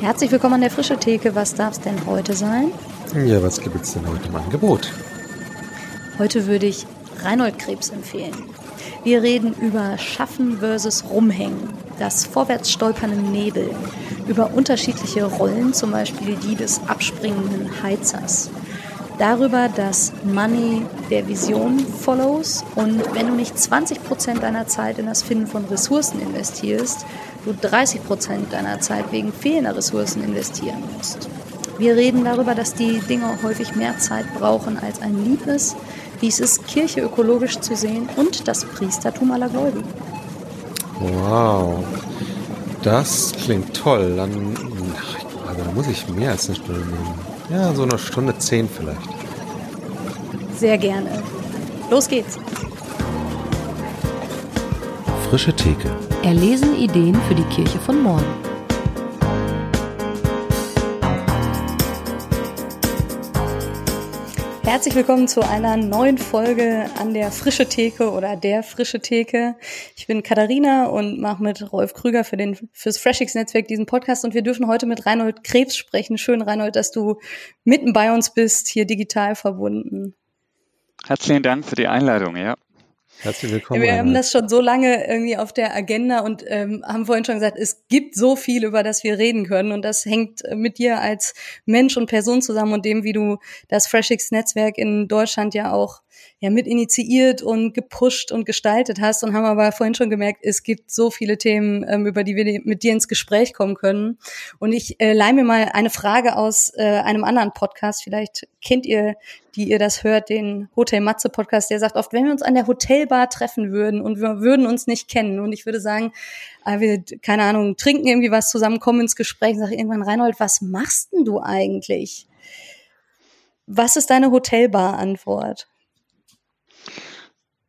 Herzlich willkommen an der Frische Theke. Was darf es denn heute sein? Ja, was gibt es denn heute im Angebot? Heute würde ich Reinhold Krebs empfehlen. Wir reden über Schaffen versus Rumhängen, das Vorwärtsstolpern im Nebel, über unterschiedliche Rollen, zum Beispiel die des abspringenden Heizers, darüber, dass Money der Vision follows und wenn du nicht 20 Prozent deiner Zeit in das Finden von Ressourcen investierst, du 30 Prozent deiner Zeit wegen fehlender Ressourcen investieren musst. Wir reden darüber, dass die Dinge häufig mehr Zeit brauchen als ein lieb ist, wie es ist, Kirche ökologisch zu sehen und das Priestertum aller Gläubigen. Wow, das klingt toll. Dann, also da muss ich mehr als eine Stunde nehmen. Ja, so eine Stunde zehn vielleicht. Sehr gerne. Los geht's. Frische Theke. Erlesen Ideen für die Kirche von morgen. Herzlich willkommen zu einer neuen Folge an der Frische Theke oder der Frische Theke. Ich bin Katharina und mache mit Rolf Krüger für den fürs Freshix Netzwerk diesen Podcast und wir dürfen heute mit Reinhold Krebs sprechen. Schön, Reinhold, dass du mitten bei uns bist, hier digital verbunden. Herzlichen Dank für die Einladung, ja. Herzlich willkommen. Wir haben das schon so lange irgendwie auf der Agenda und ähm, haben vorhin schon gesagt, es gibt so viel, über das wir reden können. Und das hängt mit dir als Mensch und Person zusammen und dem, wie du das FreshX-Netzwerk in Deutschland ja auch ja mit initiiert und gepusht und gestaltet hast und haben aber vorhin schon gemerkt, es gibt so viele Themen, ähm, über die wir mit dir ins Gespräch kommen können. Und ich äh, leih mir mal eine Frage aus äh, einem anderen Podcast. Vielleicht kennt ihr, die ihr das hört, den Hotel Matze Podcast, der sagt oft, wenn wir uns an der Hotelbar treffen würden und wir würden uns nicht kennen und ich würde sagen, äh, wir, keine Ahnung, trinken irgendwie was zusammen, kommen ins Gespräch, sage irgendwann, Reinhold, was machst denn du eigentlich? Was ist deine Hotelbar-Antwort?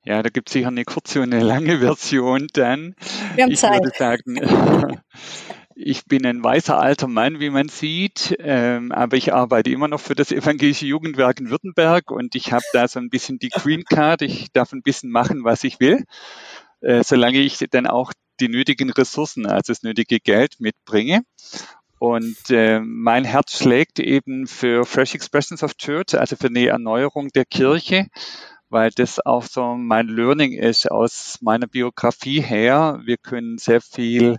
Ja, da gibt es sicher eine kurze und eine lange Version dann. Wir haben ich Zeit. würde sagen, ich bin ein weißer alter Mann, wie man sieht, ähm, aber ich arbeite immer noch für das evangelische Jugendwerk in Württemberg und ich habe da so ein bisschen die Green Card. Ich darf ein bisschen machen, was ich will, äh, solange ich dann auch die nötigen Ressourcen, also das nötige Geld mitbringe. Und äh, mein Herz schlägt eben für Fresh Expressions of Church, also für eine Erneuerung der Kirche weil das auch so mein Learning ist aus meiner Biografie her. Wir können sehr viel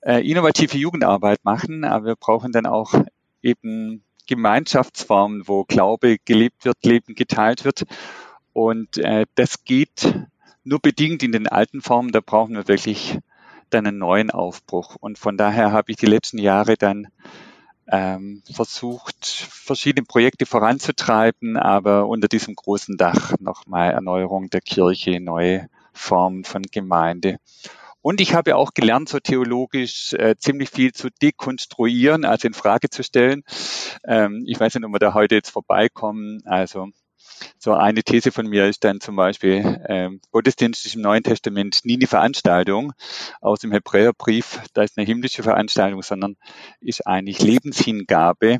äh, innovative Jugendarbeit machen, aber wir brauchen dann auch eben Gemeinschaftsformen, wo Glaube gelebt wird, Leben geteilt wird. Und äh, das geht nur bedingt in den alten Formen. Da brauchen wir wirklich dann einen neuen Aufbruch. Und von daher habe ich die letzten Jahre dann ähm, versucht, verschiedene Projekte voranzutreiben, aber unter diesem großen Dach nochmal Erneuerung der Kirche, neue Formen von Gemeinde. Und ich habe auch gelernt, so theologisch äh, ziemlich viel zu dekonstruieren, also in Frage zu stellen. Ähm, ich weiß nicht, ob wir da heute jetzt vorbeikommen. Also so eine These von mir ist dann zum Beispiel ähm, Gottesdienst ist im Neuen Testament nie eine Veranstaltung aus dem Hebräerbrief, da ist eine himmlische Veranstaltung, sondern ist eigentlich Lebenshingabe.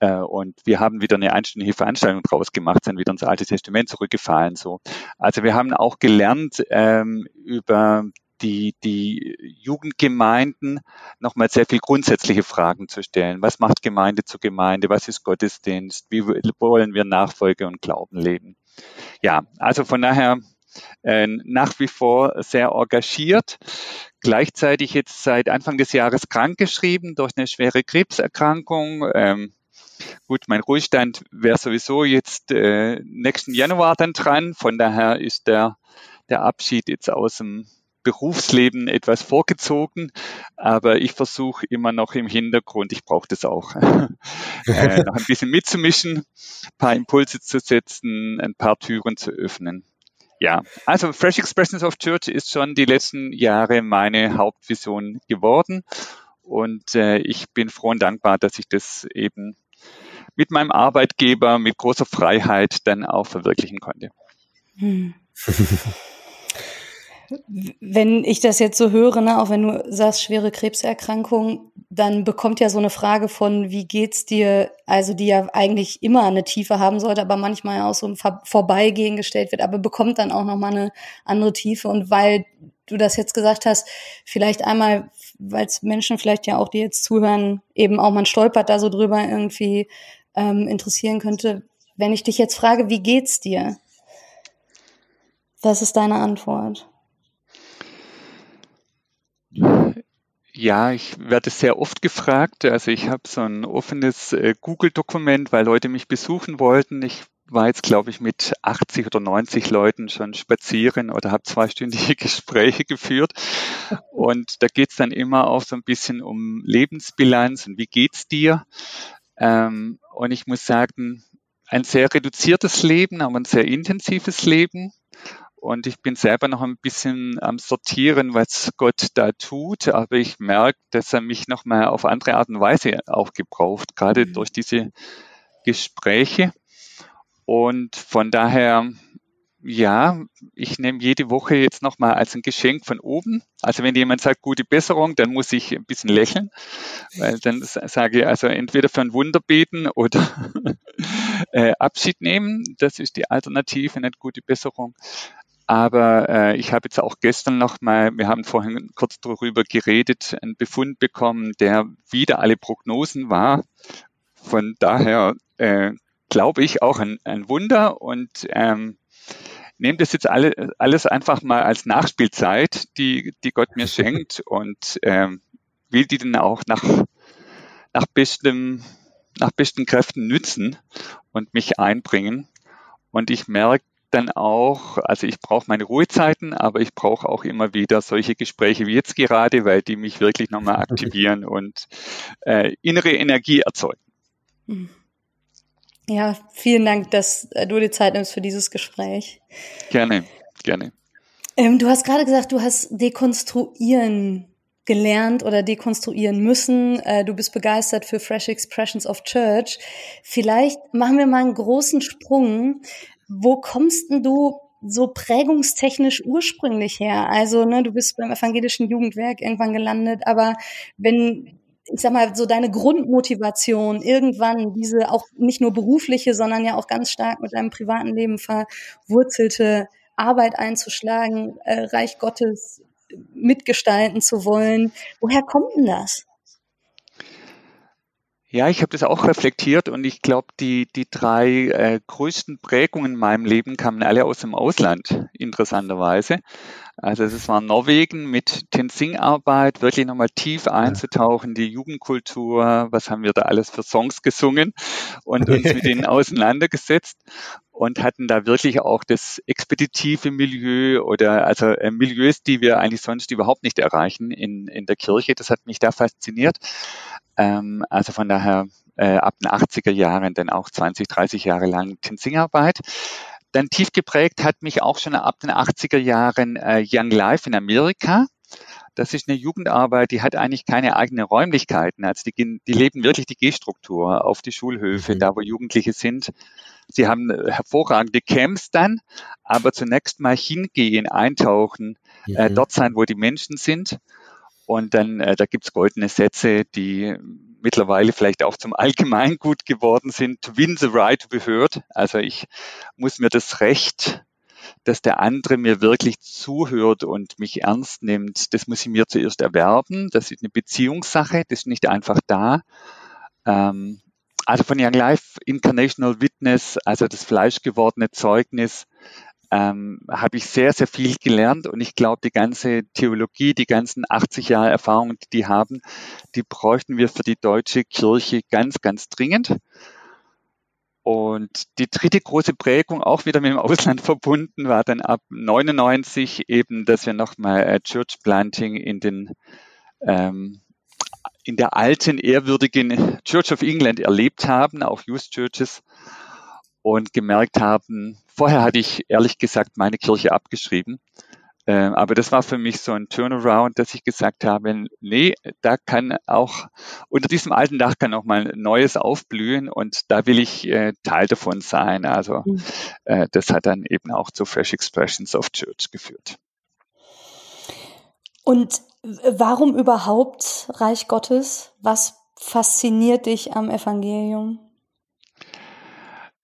Äh, und wir haben wieder eine einstündige Veranstaltung draus gemacht, sind wieder ins Alte Testament zurückgefallen. So, also wir haben auch gelernt ähm, über die, die Jugendgemeinden nochmal sehr viel grundsätzliche Fragen zu stellen. Was macht Gemeinde zu Gemeinde? Was ist Gottesdienst? Wie wollen wir Nachfolge und Glauben leben? Ja, also von daher äh, nach wie vor sehr engagiert. Gleichzeitig jetzt seit Anfang des Jahres krankgeschrieben durch eine schwere Krebserkrankung. Ähm, gut, mein Ruhestand wäre sowieso jetzt äh, nächsten Januar dann dran. Von daher ist der, der Abschied jetzt aus dem Berufsleben etwas vorgezogen, aber ich versuche immer noch im Hintergrund, ich brauche das auch, äh, noch ein bisschen mitzumischen, ein paar Impulse zu setzen, ein paar Türen zu öffnen. Ja, also Fresh Expressions of Church ist schon die letzten Jahre meine Hauptvision geworden und äh, ich bin froh und dankbar, dass ich das eben mit meinem Arbeitgeber mit großer Freiheit dann auch verwirklichen konnte. Hm. Wenn ich das jetzt so höre, ne, auch wenn du sagst, schwere Krebserkrankung, dann bekommt ja so eine Frage von, wie geht's dir, also die ja eigentlich immer eine Tiefe haben sollte, aber manchmal auch so ein Vorbeigehen gestellt wird, aber bekommt dann auch nochmal eine andere Tiefe. Und weil du das jetzt gesagt hast, vielleicht einmal, weil es Menschen vielleicht ja auch, die jetzt zuhören, eben auch man stolpert da so drüber irgendwie ähm, interessieren könnte. Wenn ich dich jetzt frage, wie geht's dir? Was ist deine Antwort? Ja, ich werde sehr oft gefragt. Also ich habe so ein offenes äh, Google-Dokument, weil Leute mich besuchen wollten. Ich war jetzt, glaube ich, mit 80 oder 90 Leuten schon spazieren oder habe zweistündige Gespräche geführt. Und da geht es dann immer auch so ein bisschen um Lebensbilanz und wie geht's dir? Ähm, und ich muss sagen, ein sehr reduziertes Leben, aber ein sehr intensives Leben. Und ich bin selber noch ein bisschen am Sortieren, was Gott da tut. Aber ich merke, dass er mich noch mal auf andere Art und Weise auch gebraucht, gerade mhm. durch diese Gespräche. Und von daher, ja, ich nehme jede Woche jetzt nochmal als ein Geschenk von oben. Also wenn jemand sagt, gute Besserung, dann muss ich ein bisschen lächeln, weil dann sage ich also entweder für ein Wunder beten oder äh, Abschied nehmen. Das ist die Alternative, nicht gute Besserung. Aber äh, ich habe jetzt auch gestern nochmal, wir haben vorhin kurz darüber geredet, einen Befund bekommen, der wieder alle Prognosen war. Von daher äh, glaube ich, auch ein, ein Wunder und ähm, nehme das jetzt alle, alles einfach mal als Nachspielzeit, die, die Gott mir schenkt und ähm, will die dann auch nach, nach, bestem, nach besten Kräften nützen und mich einbringen. Und ich merke dann auch, also ich brauche meine Ruhezeiten, aber ich brauche auch immer wieder solche Gespräche wie jetzt gerade, weil die mich wirklich nochmal aktivieren und äh, innere Energie erzeugen. Mhm. Ja, vielen Dank, dass äh, du dir Zeit nimmst für dieses Gespräch. Gerne, gerne. Ähm, du hast gerade gesagt, du hast dekonstruieren gelernt oder dekonstruieren müssen. Äh, du bist begeistert für Fresh Expressions of Church. Vielleicht machen wir mal einen großen Sprung. Wo kommst denn du so prägungstechnisch ursprünglich her? Also, ne, du bist beim evangelischen Jugendwerk irgendwann gelandet, aber wenn ich sag mal, so deine Grundmotivation, irgendwann diese auch nicht nur berufliche, sondern ja auch ganz stark mit deinem privaten Leben verwurzelte Arbeit einzuschlagen, äh, Reich Gottes mitgestalten zu wollen. Woher kommt denn das? Ja, ich habe das auch reflektiert und ich glaube, die, die drei äh, größten Prägungen in meinem Leben kamen alle aus dem Ausland, interessanterweise. Also es war Norwegen mit Tenzing-Arbeit, wirklich nochmal tief einzutauchen, die Jugendkultur, was haben wir da alles für Songs gesungen und uns mit denen auseinandergesetzt und hatten da wirklich auch das expeditive Milieu oder also äh, Milieus, die wir eigentlich sonst überhaupt nicht erreichen in, in der Kirche. Das hat mich da fasziniert. Ähm, also von daher äh, ab den 80er Jahren dann auch 20, 30 Jahre lang Tenzing-Arbeit. Dann tief geprägt hat mich auch schon ab den 80er Jahren äh, Young Life in Amerika. Das ist eine Jugendarbeit, die hat eigentlich keine eigenen Räumlichkeiten. Also die, die leben wirklich die G-Struktur auf die Schulhöfe, mhm. da wo Jugendliche sind. Sie haben äh, hervorragende Camps dann, aber zunächst mal hingehen, eintauchen, äh, mhm. äh, dort sein, wo die Menschen sind. Und dann, äh, da gibt's goldene Sätze, die mittlerweile vielleicht auch zum Allgemeingut geworden sind. Win the right to be heard. Also ich muss mir das Recht, dass der andere mir wirklich zuhört und mich ernst nimmt, das muss ich mir zuerst erwerben. Das ist eine Beziehungssache, das ist nicht einfach da. Ähm, also von Young Life Incarnational Witness, also das fleischgewordene Zeugnis, ähm, habe ich sehr, sehr viel gelernt und ich glaube, die ganze Theologie, die ganzen 80 Jahre Erfahrung, die die haben, die bräuchten wir für die deutsche Kirche ganz, ganz dringend. Und die dritte große Prägung, auch wieder mit dem Ausland verbunden, war dann ab 99 eben, dass wir nochmal äh, Church Planting in den ähm, in der alten, ehrwürdigen Church of England erlebt haben, auch Youth Churches, und gemerkt haben, vorher hatte ich ehrlich gesagt meine Kirche abgeschrieben. Äh, aber das war für mich so ein Turnaround, dass ich gesagt habe, nee, da kann auch, unter diesem alten Dach kann auch mal Neues aufblühen und da will ich äh, Teil davon sein. Also mhm. äh, das hat dann eben auch zu Fresh Expressions of Church geführt. Und warum überhaupt Reich Gottes? Was fasziniert dich am Evangelium?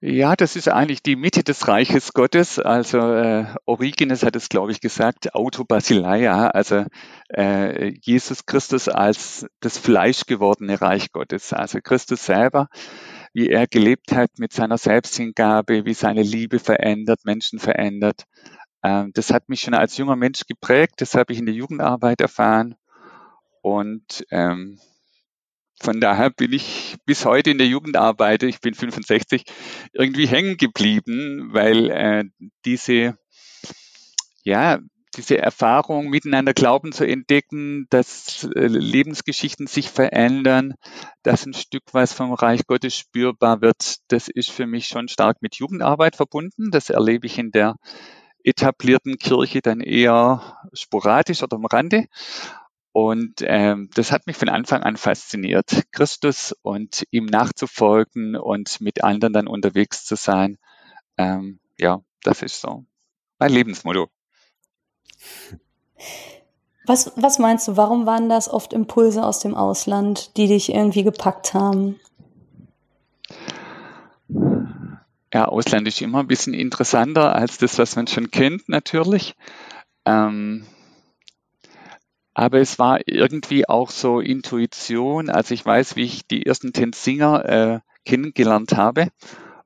Ja, das ist eigentlich die Mitte des Reiches Gottes. Also äh, Origenes hat es, glaube ich, gesagt, Autobasileia, also äh, Jesus Christus als das fleischgewordene Reich Gottes. Also Christus selber, wie er gelebt hat mit seiner Selbsthingabe, wie seine Liebe verändert, Menschen verändert. Ähm, das hat mich schon als junger Mensch geprägt. Das habe ich in der Jugendarbeit erfahren. Und ähm, von daher bin ich bis heute in der Jugendarbeit, ich bin 65, irgendwie hängen geblieben, weil äh, diese, ja, diese Erfahrung, miteinander Glauben zu entdecken, dass äh, Lebensgeschichten sich verändern, dass ein Stück was vom Reich Gottes spürbar wird, das ist für mich schon stark mit Jugendarbeit verbunden. Das erlebe ich in der etablierten Kirche dann eher sporadisch oder am Rande. Und ähm, das hat mich von Anfang an fasziniert, Christus und ihm nachzufolgen und mit anderen dann unterwegs zu sein. Ähm, ja, das ist so mein Lebensmotto. Was, was meinst du, warum waren das oft Impulse aus dem Ausland, die dich irgendwie gepackt haben? Ja, Ausland ist immer ein bisschen interessanter als das, was man schon kennt, natürlich. Ähm, aber es war irgendwie auch so Intuition. Also ich weiß, wie ich die ersten Tensinger äh, kennengelernt habe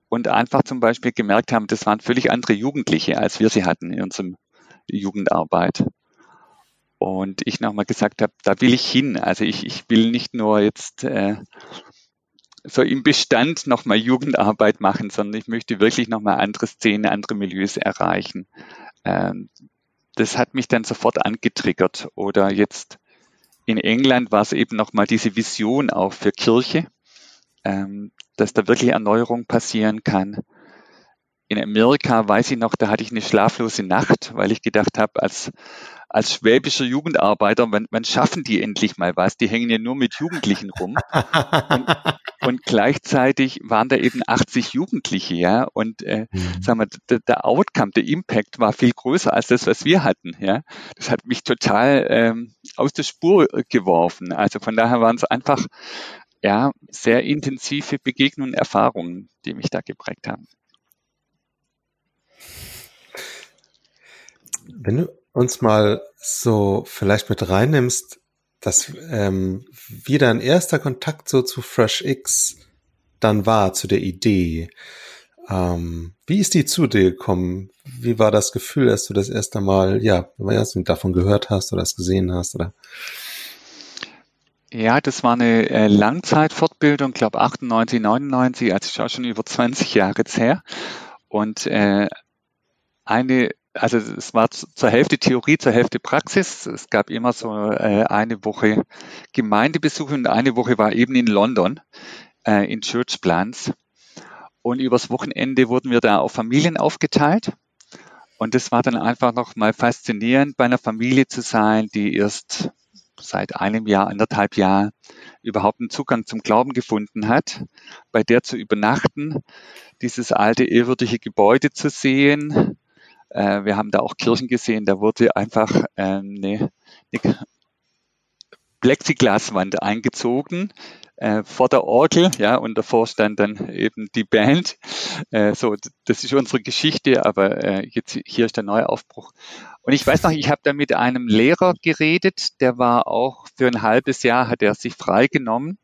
und einfach zum Beispiel gemerkt haben, das waren völlig andere Jugendliche, als wir sie hatten in unserem Jugendarbeit. Und ich nochmal gesagt habe, da will ich hin. Also ich, ich will nicht nur jetzt äh, so im Bestand nochmal Jugendarbeit machen, sondern ich möchte wirklich nochmal andere Szenen, andere Milieus erreichen. Ähm, das hat mich dann sofort angetriggert. Oder jetzt in England war es eben nochmal diese Vision auch für Kirche, ähm, dass da wirklich Erneuerung passieren kann. In Amerika weiß ich noch, da hatte ich eine schlaflose Nacht, weil ich gedacht habe, als als schwäbischer Jugendarbeiter, wann, wann schaffen die endlich mal was? Die hängen ja nur mit Jugendlichen rum. und, und gleichzeitig waren da eben 80 Jugendliche, ja. Und äh, mhm. sagen wir, der, der Outcome, der Impact war viel größer als das, was wir hatten, ja. Das hat mich total ähm, aus der Spur geworfen. Also von daher waren es einfach ja sehr intensive Begegnungen und Erfahrungen, die mich da geprägt haben. Wenn du uns mal so vielleicht mit reinnimmst, dass ähm, wie dein erster Kontakt so zu FreshX dann war, zu der Idee. Ähm, wie ist die zu dir gekommen? Wie war das Gefühl, dass du das erste Mal, ja, was du davon gehört hast oder es gesehen hast, oder? Ja, das war eine äh, Langzeitfortbildung, glaube 98, 99, also schon über 20 Jahre jetzt her. Und äh, eine also es war zur Hälfte Theorie, zur Hälfte Praxis. Es gab immer so äh, eine Woche Gemeindebesuche und eine Woche war eben in London äh, in Church Plans. Und übers Wochenende wurden wir da auf Familien aufgeteilt. Und das war dann einfach nochmal faszinierend, bei einer Familie zu sein, die erst seit einem Jahr, anderthalb Jahren überhaupt einen Zugang zum Glauben gefunden hat, bei der zu übernachten, dieses alte ehrwürdige Gebäude zu sehen, äh, wir haben da auch Kirchen gesehen, da wurde einfach ähm, eine, eine Plexiglaswand eingezogen äh, vor der Orgel, ja, und davor stand dann eben die Band. Äh, so, das ist unsere Geschichte, aber äh, jetzt hier ist der Neuaufbruch. Und ich weiß noch, ich habe da mit einem Lehrer geredet, der war auch für ein halbes Jahr hat er sich freigenommen,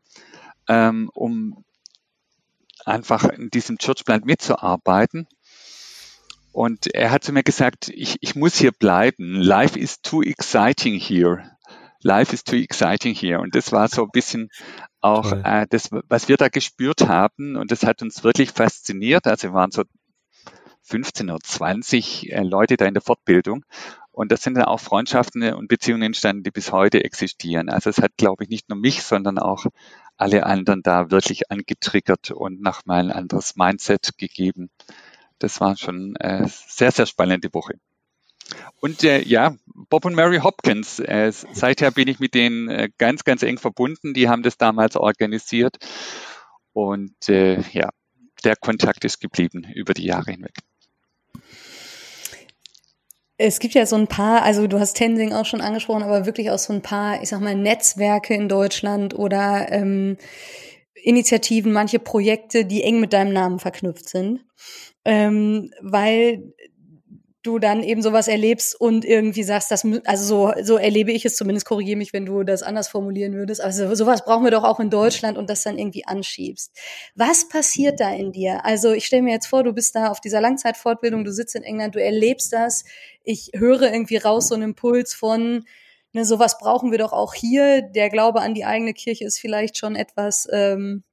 ähm, um einfach in diesem Churchplan mitzuarbeiten. Und er hat zu mir gesagt, ich, ich muss hier bleiben. Life is too exciting here. Life is too exciting here. Und das war so ein bisschen auch äh, das, was wir da gespürt haben. Und das hat uns wirklich fasziniert. Also wir waren so 15 oder 20 äh, Leute da in der Fortbildung. Und das sind dann auch Freundschaften und Beziehungen entstanden, die bis heute existieren. Also es hat, glaube ich, nicht nur mich, sondern auch alle anderen da wirklich angetriggert und nochmal ein anderes Mindset gegeben das war schon äh, sehr, sehr spannende Woche. Und äh, ja, Bob und Mary Hopkins, äh, seither bin ich mit denen äh, ganz, ganz eng verbunden. Die haben das damals organisiert. Und äh, ja, der Kontakt ist geblieben über die Jahre hinweg. Es gibt ja so ein paar, also du hast Tensing auch schon angesprochen, aber wirklich auch so ein paar, ich sag mal, Netzwerke in Deutschland oder ähm, Initiativen, manche Projekte, die eng mit deinem Namen verknüpft sind, ähm, weil du dann eben sowas erlebst und irgendwie sagst, das, also so, so erlebe ich es zumindest, korrigiere mich, wenn du das anders formulieren würdest, also sowas brauchen wir doch auch in Deutschland und das dann irgendwie anschiebst. Was passiert da in dir? Also ich stelle mir jetzt vor, du bist da auf dieser Langzeitfortbildung, du sitzt in England, du erlebst das, ich höre irgendwie raus so einen Impuls von, ne, sowas brauchen wir doch auch hier, der Glaube an die eigene Kirche ist vielleicht schon etwas, ähm,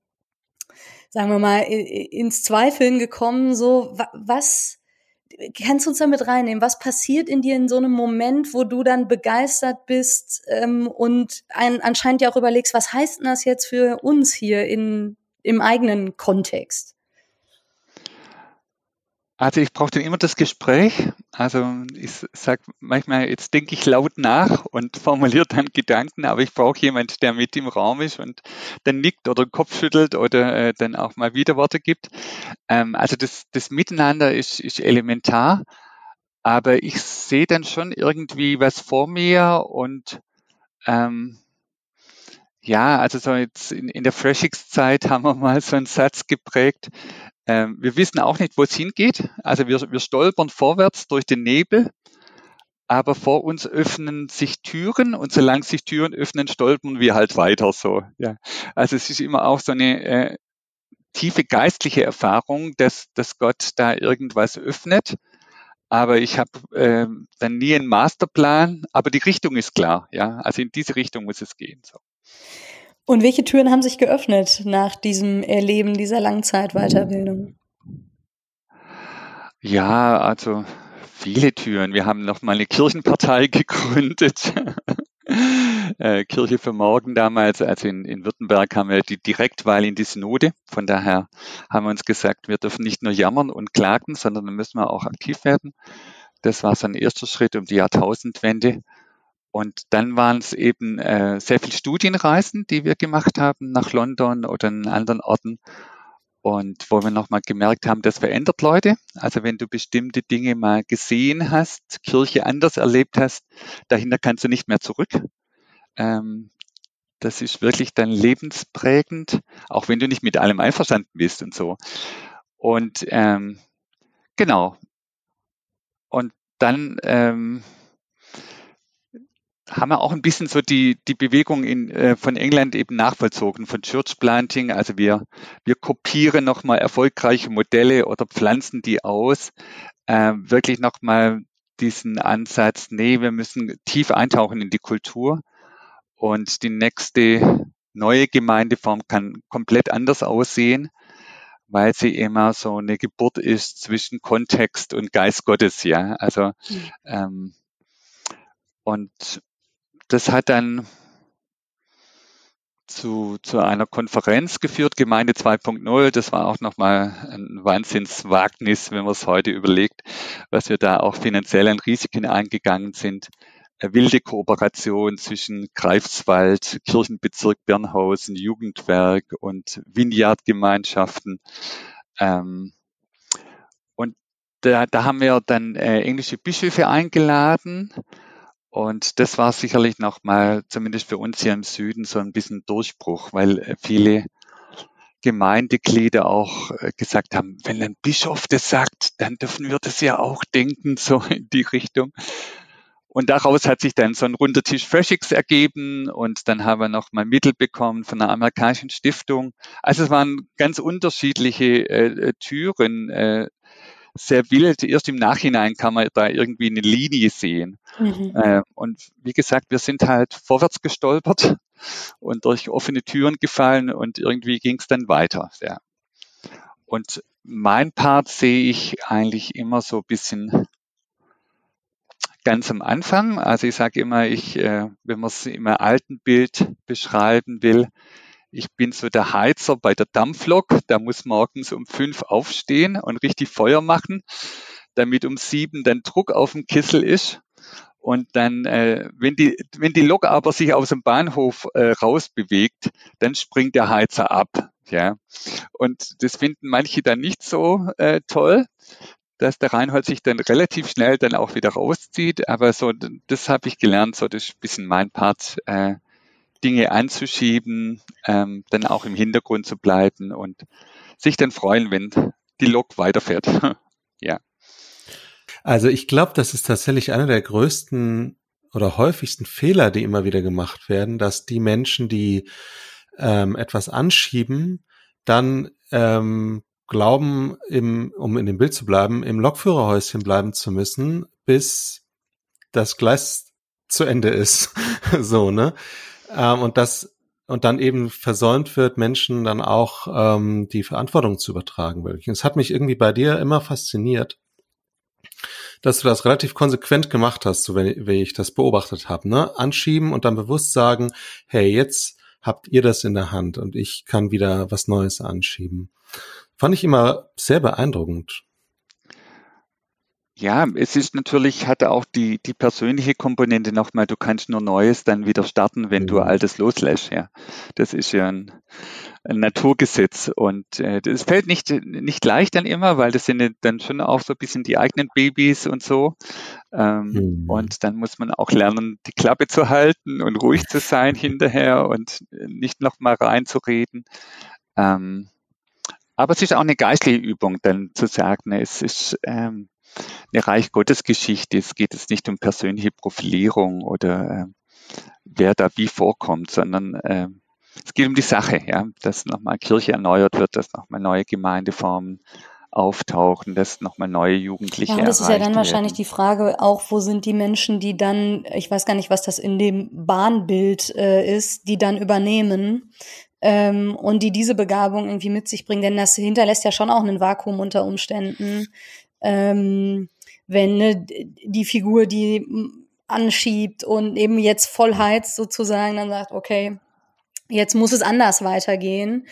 sagen wir mal, ins Zweifeln gekommen, so, was, kannst du uns damit reinnehmen? Was passiert in dir in so einem Moment, wo du dann begeistert bist ähm, und ein, anscheinend ja auch überlegst, was heißt denn das jetzt für uns hier in, im eigenen Kontext? Also ich brauche dann immer das Gespräch. Also ich sage manchmal, jetzt denke ich laut nach und formuliere dann Gedanken, aber ich brauche jemand, der mit im Raum ist und dann nickt oder den Kopf schüttelt oder äh, dann auch mal wieder Worte gibt. Ähm, also das, das Miteinander ist, ist elementar, aber ich sehe dann schon irgendwie was vor mir und ähm, ja, also so jetzt in, in der Freshix-Zeit haben wir mal so einen Satz geprägt, ähm, wir wissen auch nicht, wo es hingeht. Also wir, wir stolpern vorwärts durch den Nebel, aber vor uns öffnen sich Türen und solange sich Türen öffnen, stolpern wir halt weiter so. Ja. Also es ist immer auch so eine äh, tiefe geistliche Erfahrung, dass, dass Gott da irgendwas öffnet. Aber ich habe äh, dann nie einen Masterplan, aber die Richtung ist klar. Ja, also in diese Richtung muss es gehen. So. Und welche Türen haben sich geöffnet nach diesem Erleben dieser Langzeitweiterbildung? Ja, also viele Türen. Wir haben noch mal eine Kirchenpartei gegründet. Äh, Kirche für Morgen damals, also in, in Württemberg haben wir die Direktwahl in die Synode. Von daher haben wir uns gesagt, wir dürfen nicht nur jammern und klagen, sondern dann müssen wir auch aktiv werden. Das war so ein erster Schritt um die Jahrtausendwende. Und dann waren es eben äh, sehr viele Studienreisen, die wir gemacht haben nach London oder in anderen Orten. Und wo wir nochmal gemerkt haben, das verändert Leute. Also wenn du bestimmte Dinge mal gesehen hast, Kirche anders erlebt hast, dahinter kannst du nicht mehr zurück. Ähm, das ist wirklich dann lebensprägend, auch wenn du nicht mit allem einverstanden bist und so. Und ähm, genau. Und dann ähm, haben wir auch ein bisschen so die, die Bewegung in, äh, von England eben nachvollzogen, von Church Planting. Also wir, wir kopieren nochmal erfolgreiche Modelle oder pflanzen die aus. Äh, wirklich nochmal diesen Ansatz, nee, wir müssen tief eintauchen in die Kultur. Und die nächste neue Gemeindeform kann komplett anders aussehen, weil sie immer so eine Geburt ist zwischen Kontext und Geist Gottes, ja. Also mhm. ähm, und das hat dann zu, zu einer Konferenz geführt, Gemeinde 2.0. Das war auch nochmal ein Wahnsinnswagnis, wenn man es heute überlegt, was wir da auch finanziell an Risiken eingegangen sind. Eine wilde Kooperation zwischen Greifswald, Kirchenbezirk Bernhausen, Jugendwerk und Vineyard-Gemeinschaften. Ähm, und da, da haben wir dann äh, englische Bischöfe eingeladen und das war sicherlich nochmal, zumindest für uns hier im Süden, so ein bisschen Durchbruch, weil äh, viele Gemeindeglieder auch äh, gesagt haben, wenn ein Bischof das sagt, dann dürfen wir das ja auch denken, so in die Richtung. Und daraus hat sich dann so ein runder Tisch Freshix ergeben und dann haben wir nochmal Mittel bekommen von einer amerikanischen Stiftung. Also es waren ganz unterschiedliche äh, Türen, äh, sehr wild. Erst im Nachhinein kann man da irgendwie eine Linie sehen. Mhm. Äh, und wie gesagt, wir sind halt vorwärts gestolpert und durch offene Türen gefallen und irgendwie ging es dann weiter. Ja. Und mein Part sehe ich eigentlich immer so ein bisschen ganz am Anfang. Also ich sage immer, ich, äh, wenn man es im alten Bild beschreiben will, ich bin so der Heizer bei der Dampflok, der muss morgens um fünf aufstehen und richtig Feuer machen, damit um sieben dann Druck auf dem Kessel ist. Und dann, äh, wenn, die, wenn die Lok aber sich aus dem Bahnhof äh, rausbewegt, dann springt der Heizer ab. Ja. Und das finden manche dann nicht so äh, toll, dass der Reinhold sich dann relativ schnell dann auch wieder rauszieht. Aber so, das habe ich gelernt, so das ist ein bisschen mein Part, äh, Dinge anzuschieben, ähm, dann auch im Hintergrund zu bleiben und sich dann freuen, wenn die Lok weiterfährt. ja. Also ich glaube, das ist tatsächlich einer der größten oder häufigsten Fehler, die immer wieder gemacht werden, dass die Menschen, die ähm, etwas anschieben, dann ähm, glauben, im, um in dem Bild zu bleiben, im Lokführerhäuschen bleiben zu müssen, bis das Gleis zu Ende ist. so, ne? Ähm, und das und dann eben versäumt wird, Menschen dann auch ähm, die Verantwortung zu übertragen. Wirklich. Es hat mich irgendwie bei dir immer fasziniert, dass du das relativ konsequent gemacht hast, so wenn, ich das beobachtet habe. Ne? Anschieben und dann bewusst sagen, hey, jetzt habt ihr das in der Hand und ich kann wieder was Neues anschieben. Fand ich immer sehr beeindruckend. Ja, es ist natürlich, hat auch die, die persönliche Komponente nochmal, du kannst nur Neues dann wieder starten, wenn du mhm. Altes loslässt, ja. Das ist ja ein, ein Naturgesetz und äh, das fällt nicht, nicht leicht dann immer, weil das sind dann schon auch so ein bisschen die eigenen Babys und so. Ähm, mhm. Und dann muss man auch lernen, die Klappe zu halten und ruhig zu sein hinterher und nicht nochmal reinzureden. Ähm, aber es ist auch eine geistliche Übung, dann zu sagen, es ist, ähm, eine Reich Gottes Geschichte. Es geht jetzt nicht um persönliche Profilierung oder äh, wer da wie vorkommt, sondern äh, es geht um die Sache, ja, dass nochmal Kirche erneuert wird, dass nochmal neue Gemeindeformen auftauchen, dass nochmal neue Jugendliche. Ja, das ist ja dann werden. wahrscheinlich die Frage auch, wo sind die Menschen, die dann, ich weiß gar nicht, was das in dem Bahnbild äh, ist, die dann übernehmen ähm, und die diese Begabung irgendwie mit sich bringen, denn das hinterlässt ja schon auch ein Vakuum unter Umständen, ähm, wenn ne, die Figur, die anschiebt und eben jetzt voll heizt sozusagen, dann sagt, okay, jetzt muss es anders weitergehen.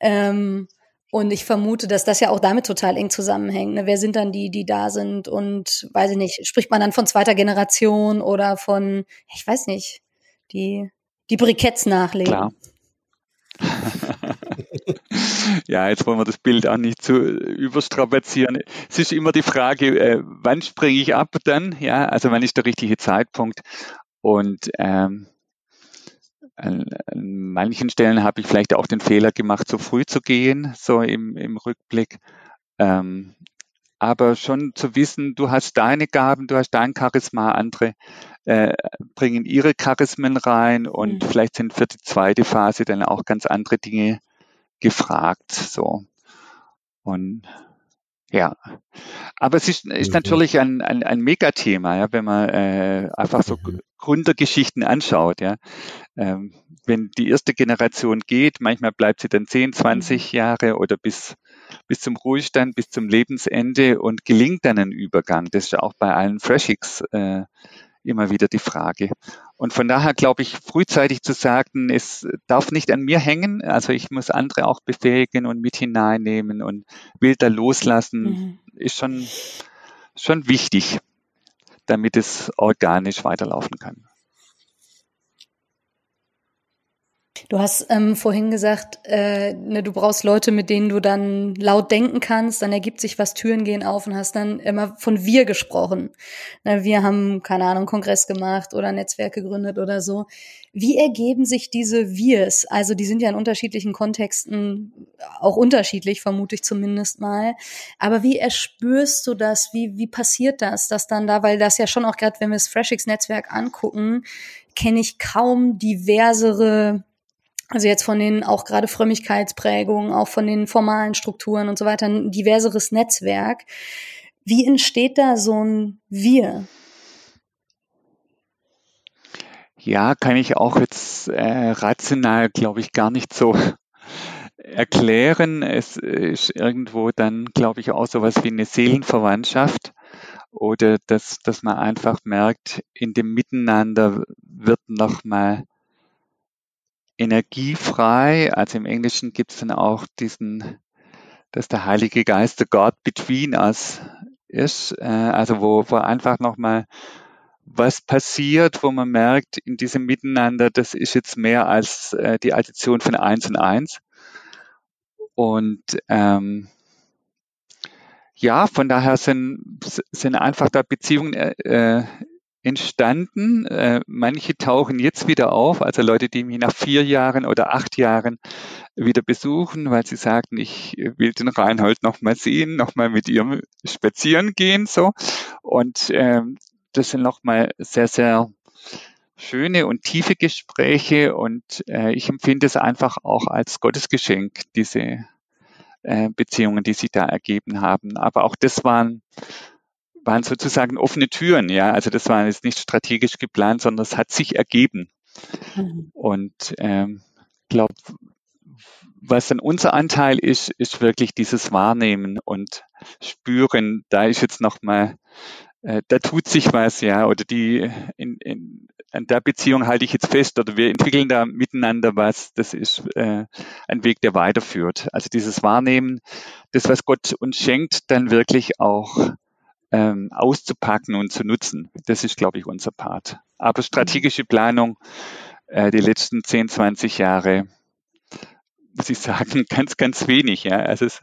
Ähm, und ich vermute, dass das ja auch damit total eng zusammenhängt. Ne? Wer sind dann die, die da sind? Und weiß ich nicht, spricht man dann von zweiter Generation oder von, ich weiß nicht, die, die Briketts nachlegen? Klar. ja, jetzt wollen wir das Bild auch nicht zu überstrapazieren. Es ist immer die Frage, äh, wann springe ich ab dann? Ja, also wann ist der richtige Zeitpunkt? Und ähm, an, an manchen Stellen habe ich vielleicht auch den Fehler gemacht, zu früh zu gehen, so im, im Rückblick. Ähm, aber schon zu wissen, du hast deine Gaben, du hast dein Charisma, andere äh, bringen ihre Charismen rein und mhm. vielleicht sind für die zweite Phase dann auch ganz andere Dinge gefragt. So. Und ja, aber es ist, ist mhm. natürlich ein, ein, ein Megathema, ja, wenn man äh, einfach so. Gründergeschichten anschaut. Ja. Ähm, wenn die erste Generation geht, manchmal bleibt sie dann 10, 20 mhm. Jahre oder bis, bis zum Ruhestand, bis zum Lebensende und gelingt dann ein Übergang. Das ist ja auch bei allen Freshix äh, immer wieder die Frage. Und von daher glaube ich, frühzeitig zu sagen, es darf nicht an mir hängen. Also ich muss andere auch befähigen und mit hineinnehmen und will da loslassen, mhm. ist schon, schon wichtig, damit es organisch weiterlaufen kann. Du hast ähm, vorhin gesagt, äh, ne, du brauchst Leute, mit denen du dann laut denken kannst, dann ergibt sich was, Türen gehen auf und hast dann immer von wir gesprochen. Ne, wir haben, keine Ahnung, Kongress gemacht oder Netzwerk gegründet oder so. Wie ergeben sich diese Wirs? Also die sind ja in unterschiedlichen Kontexten auch unterschiedlich, vermute ich zumindest mal. Aber wie erspürst du das? Wie, wie passiert das, dass dann da, weil das ja schon auch gerade, wenn wir das Freshix-Netzwerk angucken, kenne ich kaum diversere also jetzt von den auch gerade Frömmigkeitsprägungen, auch von den formalen Strukturen und so weiter, ein diverseres Netzwerk. Wie entsteht da so ein Wir? Ja, kann ich auch jetzt äh, rational, glaube ich, gar nicht so erklären. Es ist irgendwo dann, glaube ich, auch sowas wie eine Seelenverwandtschaft oder dass, dass man einfach merkt, in dem Miteinander wird nochmal energiefrei. Also im Englischen gibt es dann auch diesen, dass der Heilige Geist, der God between us ist, äh, also wo, wo einfach nochmal was passiert, wo man merkt, in diesem Miteinander, das ist jetzt mehr als äh, die Addition von eins und eins. Und ähm, ja, von daher sind, sind einfach da Beziehungen äh, entstanden. Äh, manche tauchen jetzt wieder auf, also Leute, die mich nach vier Jahren oder acht Jahren wieder besuchen, weil sie sagten, ich will den Reinhold noch mal sehen, noch mal mit ihr spazieren gehen, so. Und ähm, das sind noch mal sehr, sehr schöne und tiefe Gespräche und äh, ich empfinde es einfach auch als Gottesgeschenk, diese äh, Beziehungen, die sich da ergeben haben. Aber auch das waren waren sozusagen offene Türen, ja. Also das war jetzt nicht strategisch geplant, sondern es hat sich ergeben. Mhm. Und ähm, glaube, was dann unser Anteil ist, ist wirklich dieses Wahrnehmen und Spüren. Da ist jetzt nochmal, äh, da tut sich was, ja, oder die in, in, an der Beziehung halte ich jetzt fest oder wir entwickeln da miteinander was. Das ist äh, ein Weg, der weiterführt. Also dieses Wahrnehmen, das, was Gott uns schenkt, dann wirklich auch ähm, auszupacken und zu nutzen. Das ist, glaube ich, unser Part. Aber strategische Planung, äh, die letzten 10, 20 Jahre, muss ich sagen, ganz, ganz wenig. Ja. Also es,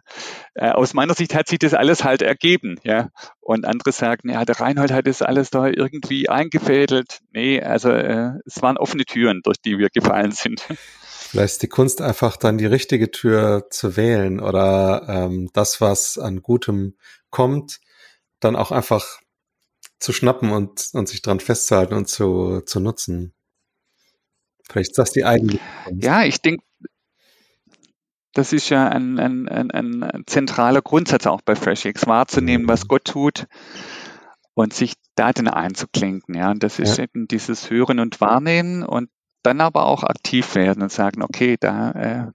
äh, aus meiner Sicht hat sich das alles halt ergeben. Ja. Und andere sagen, ja, der Reinhold hat das alles da irgendwie eingefädelt. Nee, also äh, es waren offene Türen, durch die wir gefallen sind. Vielleicht ist die Kunst einfach dann die richtige Tür zu wählen oder ähm, das, was an Gutem kommt, dann auch einfach zu schnappen und, und sich dran festzuhalten und zu, zu nutzen. Vielleicht ist das die eigene. Ja, ich denke, das ist ja ein, ein, ein, ein zentraler Grundsatz auch bei FreshX, wahrzunehmen, was Gott tut und sich Daten einzuklinken. Ja, und das ist ja. eben dieses Hören und Wahrnehmen und dann aber auch aktiv werden und sagen, okay, da äh,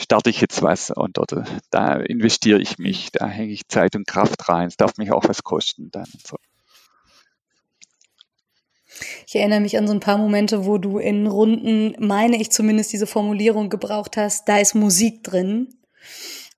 starte ich jetzt was und oder da investiere ich mich, da hänge ich Zeit und Kraft rein. Es darf mich auch was kosten dann. So. Ich erinnere mich an so ein paar Momente, wo du in Runden, meine ich zumindest, diese Formulierung gebraucht hast, da ist Musik drin.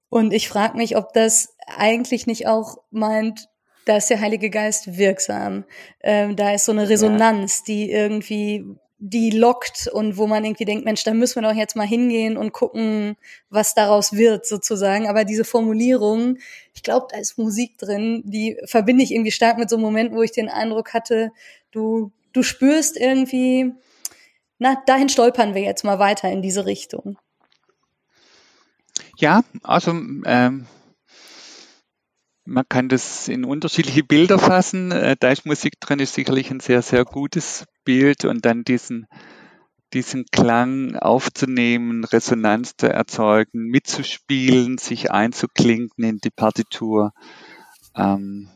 Und ich frage mich, ob das eigentlich nicht auch meint, da ist der Heilige Geist wirksam. Ähm, da ist so eine Resonanz, ja. die irgendwie die lockt und wo man irgendwie denkt, Mensch, da müssen wir doch jetzt mal hingehen und gucken, was daraus wird, sozusagen. Aber diese Formulierung, ich glaube, da ist Musik drin, die verbinde ich irgendwie stark mit so einem Moment, wo ich den Eindruck hatte, du, du spürst irgendwie, na, dahin stolpern wir jetzt mal weiter in diese Richtung. Ja, also ähm, man kann das in unterschiedliche Bilder fassen. Äh, da ist Musik drin, ist sicherlich ein sehr, sehr gutes Bild und dann diesen, diesen Klang aufzunehmen, Resonanz zu erzeugen, mitzuspielen, sich einzuklinken in die Partitur. Ähm,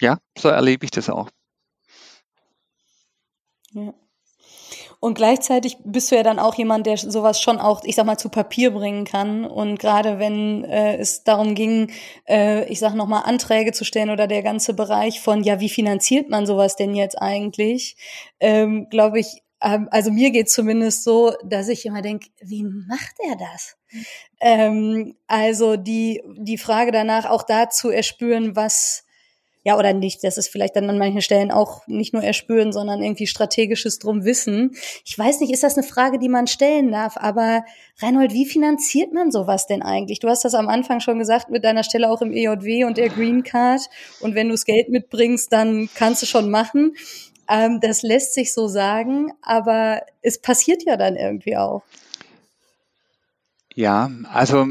ja, so erlebe ich das auch. Ja. Und gleichzeitig bist du ja dann auch jemand, der sowas schon auch, ich sag mal, zu Papier bringen kann. Und gerade wenn äh, es darum ging, äh, ich sag nochmal, Anträge zu stellen oder der ganze Bereich von, ja, wie finanziert man sowas denn jetzt eigentlich, ähm, glaube ich, ähm, also mir geht zumindest so, dass ich immer denke, wie macht er das? Ähm, also die, die Frage danach auch da zu erspüren, was ja oder nicht, das ist vielleicht dann an manchen Stellen auch nicht nur erspüren, sondern irgendwie strategisches drum wissen. Ich weiß nicht, ist das eine Frage, die man stellen darf, aber Reinhold, wie finanziert man sowas denn eigentlich? Du hast das am Anfang schon gesagt mit deiner Stelle auch im EJW und der Green Card und wenn du das Geld mitbringst, dann kannst du schon machen. Ähm, das lässt sich so sagen, aber es passiert ja dann irgendwie auch. Ja, also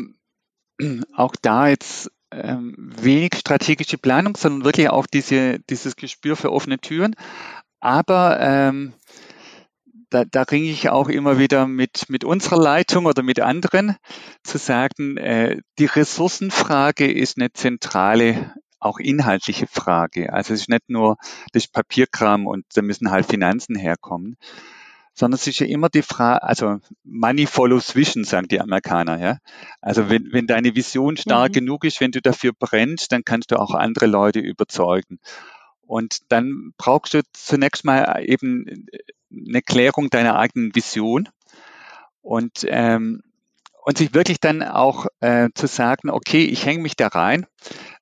auch da jetzt ähm, wenig strategische Planung, sondern wirklich auch diese, dieses Gespür für offene Türen. Aber ähm, da, da ringe ich auch immer wieder mit, mit unserer Leitung oder mit anderen zu sagen, äh, die Ressourcenfrage ist eine zentrale, auch inhaltliche Frage. Also es ist nicht nur das Papierkram und da müssen halt Finanzen herkommen, sondern es ist ja immer die Frage, also Money follows Vision, sagen die Amerikaner, ja. Also wenn, wenn deine Vision stark mhm. genug ist, wenn du dafür brennst, dann kannst du auch andere Leute überzeugen. Und dann brauchst du zunächst mal eben eine Klärung deiner eigenen Vision und ähm, und sich wirklich dann auch äh, zu sagen, okay, ich hänge mich da rein.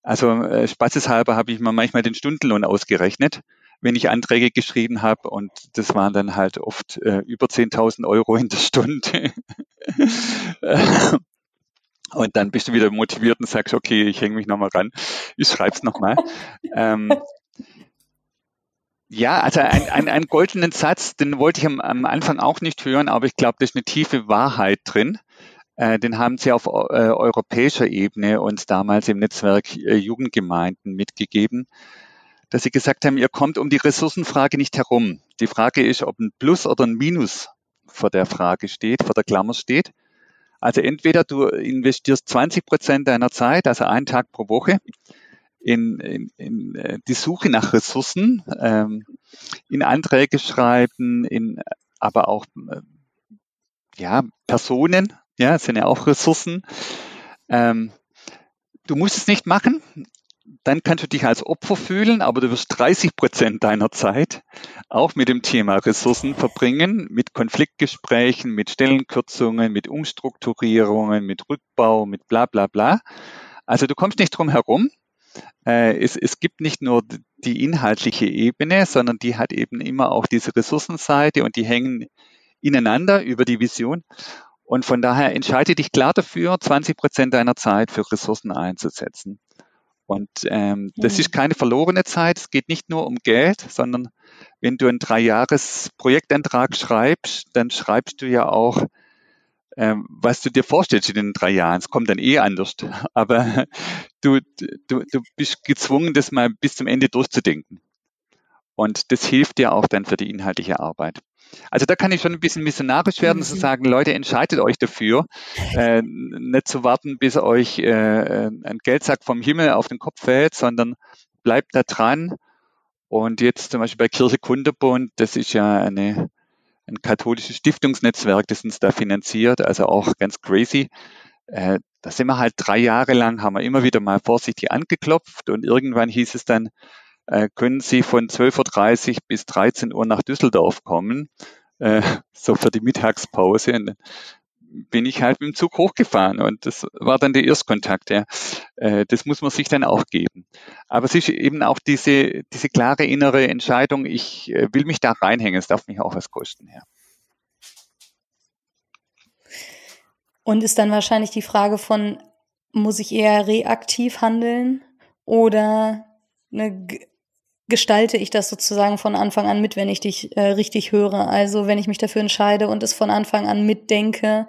Also äh, spaßeshalber habe ich mir manchmal den Stundenlohn ausgerechnet wenn ich Anträge geschrieben habe und das waren dann halt oft äh, über 10.000 Euro in der Stunde. und dann bist du wieder motiviert und sagst, okay, ich hänge mich nochmal ran, ich schreibe es nochmal. ähm, Ja, also ein, ein, einen goldenen Satz, den wollte ich am, am Anfang auch nicht hören, aber ich glaube, da ist eine tiefe Wahrheit drin. Äh, den haben sie auf äh, europäischer Ebene uns damals im Netzwerk äh, Jugendgemeinden mitgegeben, dass sie gesagt haben, ihr kommt um die Ressourcenfrage nicht herum. Die Frage ist, ob ein Plus oder ein Minus vor der Frage steht, vor der Klammer steht. Also entweder du investierst 20 Prozent deiner Zeit, also einen Tag pro Woche, in, in, in äh, die Suche nach Ressourcen, ähm, in Anträge schreiben, in aber auch äh, ja, Personen, ja, sind ja auch Ressourcen. Ähm, du musst es nicht machen, dann kannst du dich als Opfer fühlen, aber du wirst 30 Prozent deiner Zeit auch mit dem Thema Ressourcen verbringen, mit Konfliktgesprächen, mit Stellenkürzungen, mit Umstrukturierungen, mit Rückbau, mit bla bla bla. Also du kommst nicht drum herum. Äh, es, es gibt nicht nur die inhaltliche Ebene, sondern die hat eben immer auch diese Ressourcenseite und die hängen ineinander über die Vision. Und von daher entscheide dich klar dafür, 20 Prozent deiner Zeit für Ressourcen einzusetzen. Und ähm, das ist keine verlorene Zeit. Es geht nicht nur um Geld, sondern wenn du einen Drei-Jahres-Projektantrag schreibst, dann schreibst du ja auch, ähm, was du dir vorstellst in den drei Jahren. Es kommt dann eh anders. Aber du, du, du bist gezwungen, das mal bis zum Ende durchzudenken. Und das hilft dir auch dann für die inhaltliche Arbeit. Also da kann ich schon ein bisschen missionarisch werden, mhm. zu sagen, Leute, entscheidet euch dafür, äh, nicht zu warten, bis euch äh, ein Geldsack vom Himmel auf den Kopf fällt, sondern bleibt da dran. Und jetzt zum Beispiel bei Kirche Kundebund, das ist ja eine, ein katholisches Stiftungsnetzwerk, das uns da finanziert, also auch ganz crazy. Äh, da sind wir halt drei Jahre lang, haben wir immer wieder mal vorsichtig angeklopft und irgendwann hieß es dann, äh, können Sie von 12.30 Uhr bis 13 Uhr nach Düsseldorf kommen, äh, so für die Mittagspause. Und bin ich halt mit dem Zug hochgefahren und das war dann der Erstkontakt. Ja. Äh, das muss man sich dann auch geben. Aber es ist eben auch diese, diese klare innere Entscheidung, ich äh, will mich da reinhängen, es darf mich auch was kosten. Ja. Und ist dann wahrscheinlich die Frage von, muss ich eher reaktiv handeln oder eine gestalte ich das sozusagen von Anfang an mit, wenn ich dich äh, richtig höre. Also wenn ich mich dafür entscheide und es von Anfang an mitdenke,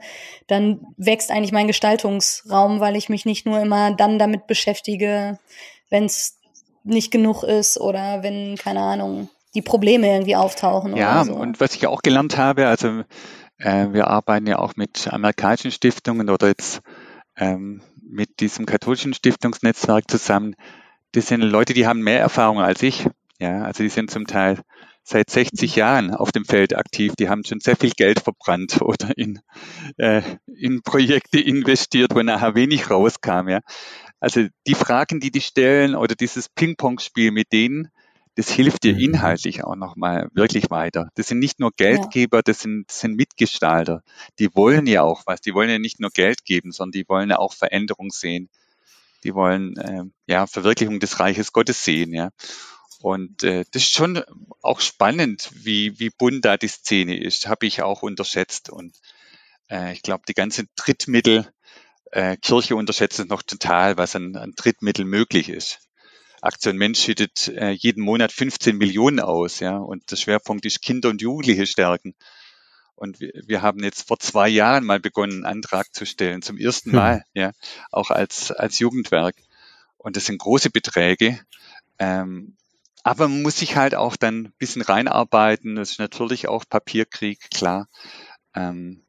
dann wächst eigentlich mein Gestaltungsraum, weil ich mich nicht nur immer dann damit beschäftige, wenn es nicht genug ist oder wenn, keine Ahnung, die Probleme irgendwie auftauchen. Ja, so. und was ich auch gelernt habe, also äh, wir arbeiten ja auch mit amerikanischen Stiftungen oder jetzt ähm, mit diesem katholischen Stiftungsnetzwerk zusammen das sind Leute, die haben mehr Erfahrung als ich. Ja, also die sind zum Teil seit 60 Jahren auf dem Feld aktiv. Die haben schon sehr viel Geld verbrannt oder in, äh, in Projekte investiert, wo nachher wenig rauskam. Ja. Also die Fragen, die die stellen oder dieses Ping-Pong-Spiel mit denen, das hilft dir mhm. inhaltlich auch nochmal wirklich weiter. Das sind nicht nur Geldgeber, das sind, das sind Mitgestalter. Die wollen ja auch was. Die wollen ja nicht nur Geld geben, sondern die wollen ja auch Veränderung sehen die wollen äh, ja Verwirklichung des Reiches Gottes sehen, ja. Und äh, das ist schon auch spannend, wie, wie bunt da die Szene ist, habe ich auch unterschätzt. Und äh, ich glaube, die ganze Drittmittel, äh, Kirche unterschätzt es noch total, was an, an Drittmittel möglich ist. Aktion Mensch schüttet äh, jeden Monat 15 Millionen aus, ja, und der Schwerpunkt ist Kinder und Jugendliche stärken. Und wir, wir haben jetzt vor zwei Jahren mal begonnen, einen Antrag zu stellen, zum ersten hm. Mal, ja, auch als, als Jugendwerk. Und das sind große Beträge. Ähm, aber man muss sich halt auch dann ein bisschen reinarbeiten. Das ist natürlich auch Papierkrieg, klar. Ähm,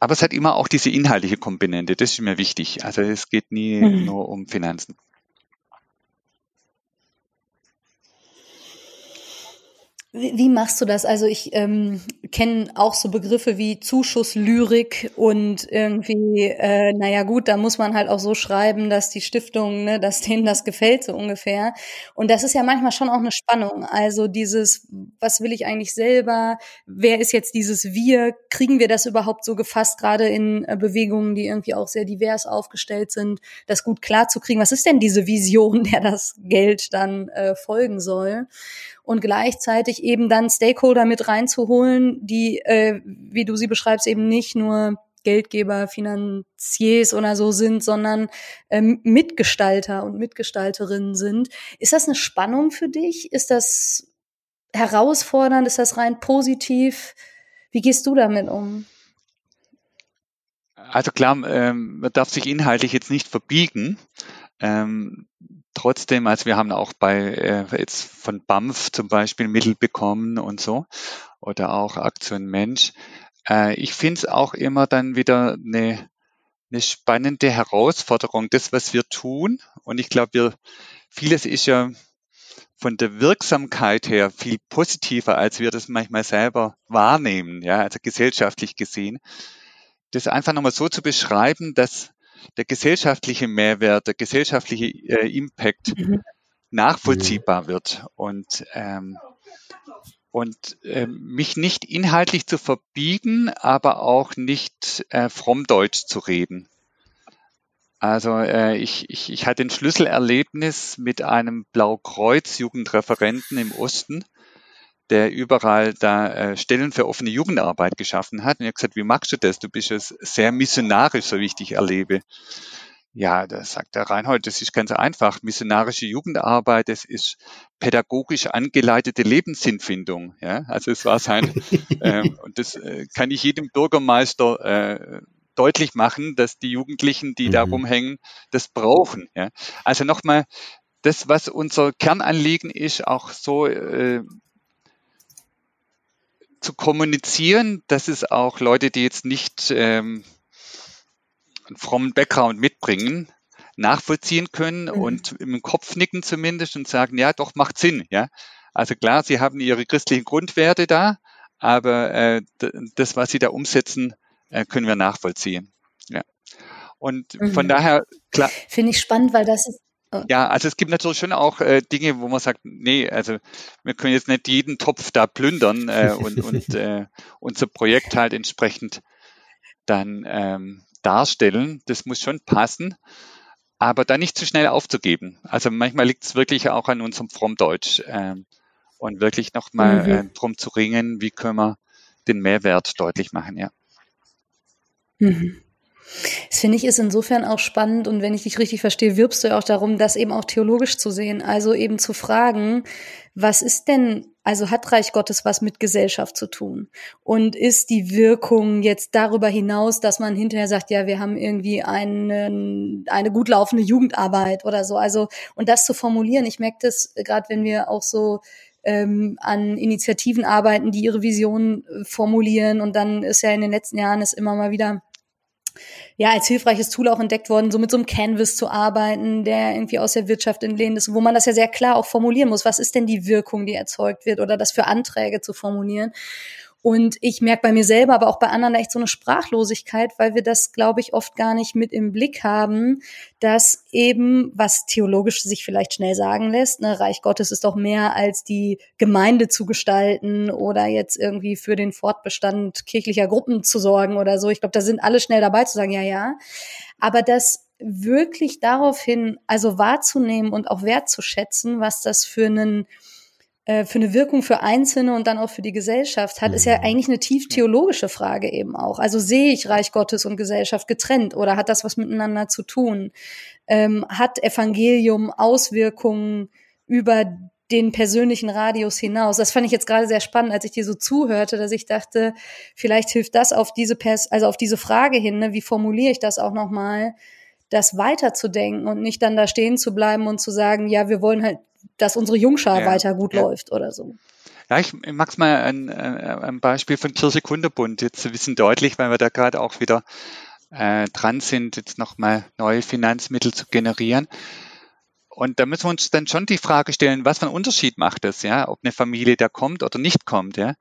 aber es hat immer auch diese inhaltliche Komponente. Das ist mir wichtig. Also es geht nie mhm. nur um Finanzen. Wie, wie machst du das? Also ich ähm, kenne auch so Begriffe wie Zuschusslyrik und irgendwie, äh, naja gut, da muss man halt auch so schreiben, dass die Stiftung, ne, dass denen das gefällt, so ungefähr. Und das ist ja manchmal schon auch eine Spannung. Also dieses, was will ich eigentlich selber? Wer ist jetzt dieses Wir? Kriegen wir das überhaupt so gefasst, gerade in äh, Bewegungen, die irgendwie auch sehr divers aufgestellt sind, das gut klar zu kriegen? Was ist denn diese Vision, der das Geld dann äh, folgen soll? Und gleichzeitig eben dann Stakeholder mit reinzuholen, die, äh, wie du sie beschreibst, eben nicht nur Geldgeber, Finanziers oder so sind, sondern ähm, Mitgestalter und Mitgestalterinnen sind. Ist das eine Spannung für dich? Ist das herausfordernd? Ist das rein positiv? Wie gehst du damit um? Also klar, ähm, man darf sich inhaltlich jetzt nicht verbiegen. Ähm, trotzdem, also wir haben auch bei äh, jetzt von BAMF zum Beispiel Mittel bekommen und so oder auch Aktion Mensch. Äh, ich finde es auch immer dann wieder eine, eine spannende Herausforderung, das, was wir tun. Und ich glaube, wir vieles ist ja von der Wirksamkeit her viel positiver, als wir das manchmal selber wahrnehmen, ja, also gesellschaftlich gesehen. Das einfach nochmal so zu beschreiben, dass der gesellschaftliche Mehrwert, der gesellschaftliche äh, Impact mhm. nachvollziehbar wird und ähm, und äh, mich nicht inhaltlich zu verbiegen, aber auch nicht äh, fromm Deutsch zu reden. Also äh, ich, ich, ich hatte ein Schlüsselerlebnis mit einem Blaukreuz-Jugendreferenten im Osten, der überall da äh, Stellen für offene Jugendarbeit geschaffen hat. Und ich habe gesagt, wie magst du das? Du bist es sehr missionarisch, so wie ich dich erlebe. Ja, da sagt der Reinhold, das ist ganz einfach. Missionarische Jugendarbeit, das ist pädagogisch angeleitete Lebenssinnfindung. Ja, also es war sein, äh, und das äh, kann ich jedem Bürgermeister äh, deutlich machen, dass die Jugendlichen, die mhm. da rumhängen, das brauchen. Ja. Also nochmal, das, was unser Kernanliegen ist, auch so äh, zu kommunizieren, dass es auch Leute, die jetzt nicht ähm, einen frommen Background mitbringen, nachvollziehen können mhm. und im Kopf nicken zumindest und sagen, ja, doch, macht Sinn. Ja, Also klar, sie haben ihre christlichen Grundwerte da, aber äh, das, was sie da umsetzen, äh, können wir nachvollziehen. Ja. Und mhm. von daher, klar. Finde ich spannend, weil das ist. Ja, also es gibt natürlich schon auch äh, Dinge, wo man sagt, nee, also wir können jetzt nicht jeden Topf da plündern äh, und, und äh, unser Projekt halt entsprechend dann ähm, darstellen. Das muss schon passen, aber da nicht zu schnell aufzugeben. Also manchmal liegt es wirklich auch an unserem Frommdeutsch ähm, und wirklich nochmal mhm. äh, drum zu ringen, wie können wir den Mehrwert deutlich machen, ja. Mhm. Das finde ich ist insofern auch spannend und wenn ich dich richtig verstehe, wirbst du ja auch darum, das eben auch theologisch zu sehen. Also eben zu fragen, was ist denn, also hat Reich Gottes was mit Gesellschaft zu tun? Und ist die Wirkung jetzt darüber hinaus, dass man hinterher sagt, ja, wir haben irgendwie einen, eine gut laufende Jugendarbeit oder so. Also, und das zu formulieren, ich merke das gerade, wenn wir auch so ähm, an Initiativen arbeiten, die ihre Vision äh, formulieren. Und dann ist ja in den letzten Jahren es immer mal wieder ja, als hilfreiches Tool auch entdeckt worden, so mit so einem Canvas zu arbeiten, der irgendwie aus der Wirtschaft entlehnt ist, wo man das ja sehr klar auch formulieren muss. Was ist denn die Wirkung, die erzeugt wird oder das für Anträge zu formulieren? Und ich merke bei mir selber, aber auch bei anderen echt so eine Sprachlosigkeit, weil wir das, glaube ich, oft gar nicht mit im Blick haben, dass eben, was theologisch sich vielleicht schnell sagen lässt, ne, Reich Gottes ist doch mehr als die Gemeinde zu gestalten oder jetzt irgendwie für den Fortbestand kirchlicher Gruppen zu sorgen oder so. Ich glaube, da sind alle schnell dabei zu sagen, ja, ja. Aber das wirklich daraufhin, also wahrzunehmen und auch wertzuschätzen, was das für einen äh, für eine Wirkung für Einzelne und dann auch für die Gesellschaft hat, ist ja mhm. eigentlich eine tief theologische Frage eben auch. Also sehe ich Reich Gottes und Gesellschaft getrennt oder hat das was miteinander zu tun? Ähm, hat Evangelium Auswirkungen über den persönlichen Radius hinaus. Das fand ich jetzt gerade sehr spannend, als ich dir so zuhörte, dass ich dachte, vielleicht hilft das auf diese Pers also auf diese Frage hin, ne, wie formuliere ich das auch nochmal, das weiterzudenken und nicht dann da stehen zu bleiben und zu sagen, ja, wir wollen halt dass unsere Jungschar ja, weiter gut ja. läuft oder so. Ja, ich mag's mal ein, äh, ein Beispiel von Kirche Kunderbund jetzt ein bisschen deutlich, weil wir da gerade auch wieder äh, dran sind, jetzt nochmal neue Finanzmittel zu generieren. Und da müssen wir uns dann schon die Frage stellen, was für einen Unterschied macht das, ja, ob eine Familie da kommt oder nicht kommt, ja.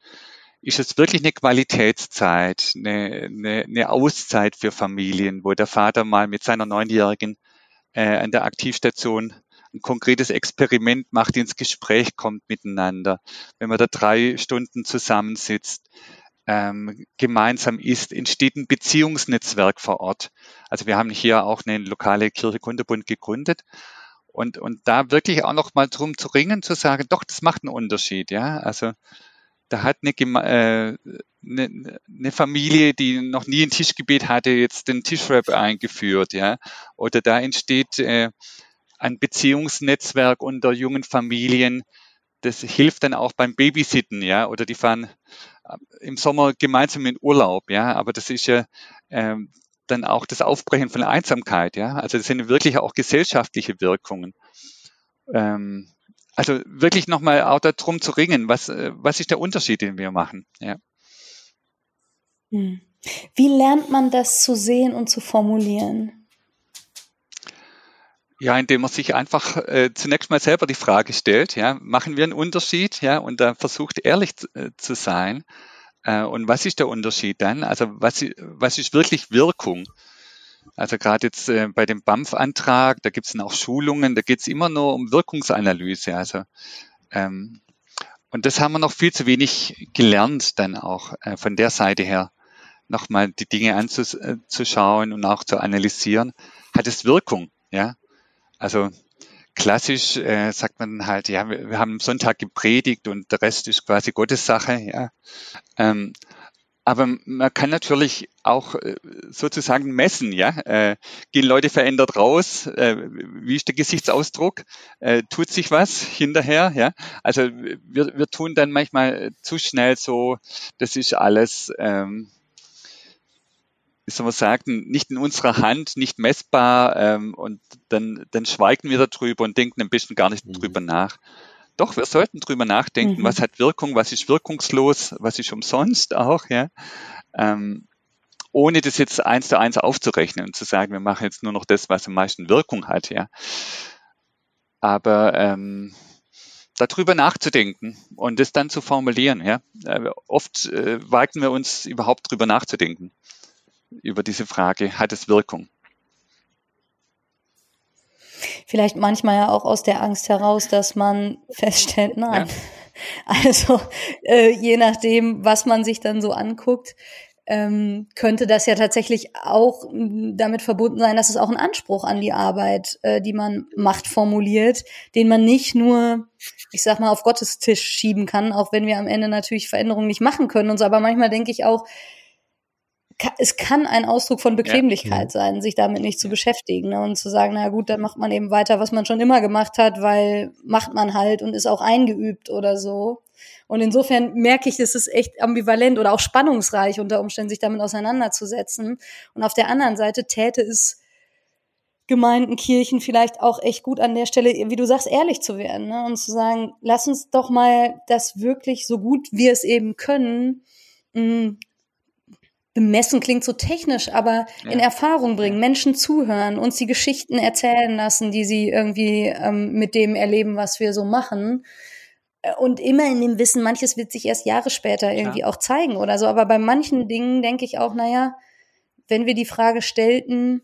Ist es wirklich eine Qualitätszeit, eine, eine, eine Auszeit für Familien, wo der Vater mal mit seiner Neunjährigen äh, an der Aktivstation ein konkretes Experiment macht, ins Gespräch kommt miteinander, wenn man da drei Stunden zusammensitzt, ähm, gemeinsam isst, entsteht ein Beziehungsnetzwerk vor Ort. Also wir haben hier auch eine lokale Kirche Kunderbund gegründet und, und da wirklich auch noch mal drum zu ringen, zu sagen, doch, das macht einen Unterschied, ja. Also da hat eine, äh, eine, eine Familie, die noch nie ein Tischgebet hatte, jetzt den Tischrap eingeführt, ja. Oder da entsteht äh, ein Beziehungsnetzwerk unter jungen Familien, das hilft dann auch beim Babysitten, ja, oder die fahren äh, im Sommer gemeinsam in Urlaub, ja, aber das ist ja ähm, dann auch das Aufbrechen von Einsamkeit, ja. Also das sind wirklich auch gesellschaftliche Wirkungen. Ähm, also wirklich nochmal auch darum zu ringen, was, äh, was ist der Unterschied, den wir machen, ja. Hm. Wie lernt man das zu sehen und zu formulieren? Ja, indem man sich einfach äh, zunächst mal selber die Frage stellt, ja, machen wir einen Unterschied, ja, und da versucht ehrlich zu, äh, zu sein. Äh, und was ist der Unterschied dann? Also was, was ist wirklich Wirkung? Also gerade jetzt äh, bei dem BAMF-Antrag, da gibt es dann auch Schulungen, da geht es immer nur um Wirkungsanalyse. Also ähm, und das haben wir noch viel zu wenig gelernt dann auch äh, von der Seite her, nochmal die Dinge anzuschauen und auch zu analysieren. Hat es Wirkung? Ja, also klassisch äh, sagt man halt, ja, wir, wir, haben Sonntag gepredigt und der Rest ist quasi Gottes Sache. Ja. Ähm, aber man kann natürlich auch äh, sozusagen messen, ja. Äh, gehen Leute verändert raus? Äh, wie ist der Gesichtsausdruck? Äh, tut sich was hinterher, ja? Also wir, wir tun dann manchmal zu schnell so, das ist alles ähm, wie soll man sagen, nicht in unserer Hand, nicht messbar ähm, und dann, dann schweigen wir darüber und denken ein bisschen gar nicht mhm. drüber nach. Doch, wir sollten drüber nachdenken, mhm. was hat Wirkung, was ist wirkungslos, was ist umsonst auch, ja. Ähm, ohne das jetzt eins zu eins aufzurechnen und zu sagen, wir machen jetzt nur noch das, was am meisten Wirkung hat, ja. Aber ähm, darüber nachzudenken und das dann zu formulieren, ja. Äh, oft äh, wagen wir uns überhaupt drüber nachzudenken über diese Frage, hat es Wirkung? Vielleicht manchmal ja auch aus der Angst heraus, dass man feststellt, nein. Ja. Also äh, je nachdem, was man sich dann so anguckt, ähm, könnte das ja tatsächlich auch damit verbunden sein, dass es auch einen Anspruch an die Arbeit, äh, die man macht, formuliert, den man nicht nur, ich sag mal, auf Gottes Tisch schieben kann, auch wenn wir am Ende natürlich Veränderungen nicht machen können und so. Aber manchmal denke ich auch, es kann ein Ausdruck von Bequemlichkeit ja. sein, sich damit nicht zu beschäftigen ne? und zu sagen, na gut, dann macht man eben weiter, was man schon immer gemacht hat, weil macht man halt und ist auch eingeübt oder so. Und insofern merke ich, es ist echt ambivalent oder auch spannungsreich unter Umständen, sich damit auseinanderzusetzen. Und auf der anderen Seite täte es Gemeinden, Kirchen vielleicht auch echt gut an der Stelle, wie du sagst, ehrlich zu werden ne? und zu sagen, lass uns doch mal das wirklich so gut wir es eben können, mh, bemessen klingt so technisch, aber ja. in Erfahrung bringen, Menschen zuhören, uns die Geschichten erzählen lassen, die sie irgendwie ähm, mit dem erleben, was wir so machen. Äh, und immer in dem Wissen, manches wird sich erst Jahre später irgendwie ja. auch zeigen oder so. Aber bei manchen Dingen denke ich auch, naja, wenn wir die Frage stellten,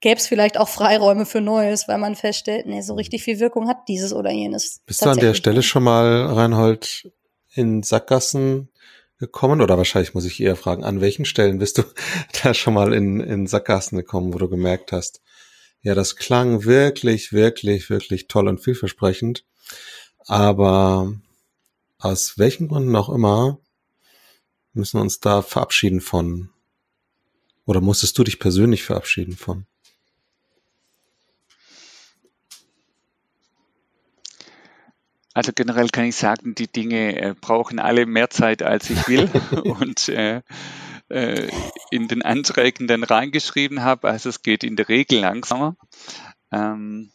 gäbe es vielleicht auch Freiräume für Neues, weil man feststellt, nee, so richtig viel Wirkung hat dieses oder jenes. Bist du an der Stelle schon mal, Reinhold, in Sackgassen gekommen? Oder wahrscheinlich muss ich eher fragen, an welchen Stellen bist du da schon mal in, in Sackgassen gekommen, wo du gemerkt hast, ja, das klang wirklich, wirklich, wirklich toll und vielversprechend. Aber aus welchen Gründen auch immer müssen wir uns da verabschieden von. Oder musstest du dich persönlich verabschieden von? Also generell kann ich sagen, die Dinge äh, brauchen alle mehr Zeit, als ich will und äh, äh, in den Anträgen dann reingeschrieben habe. Also es geht in der Regel langsamer. Ähm,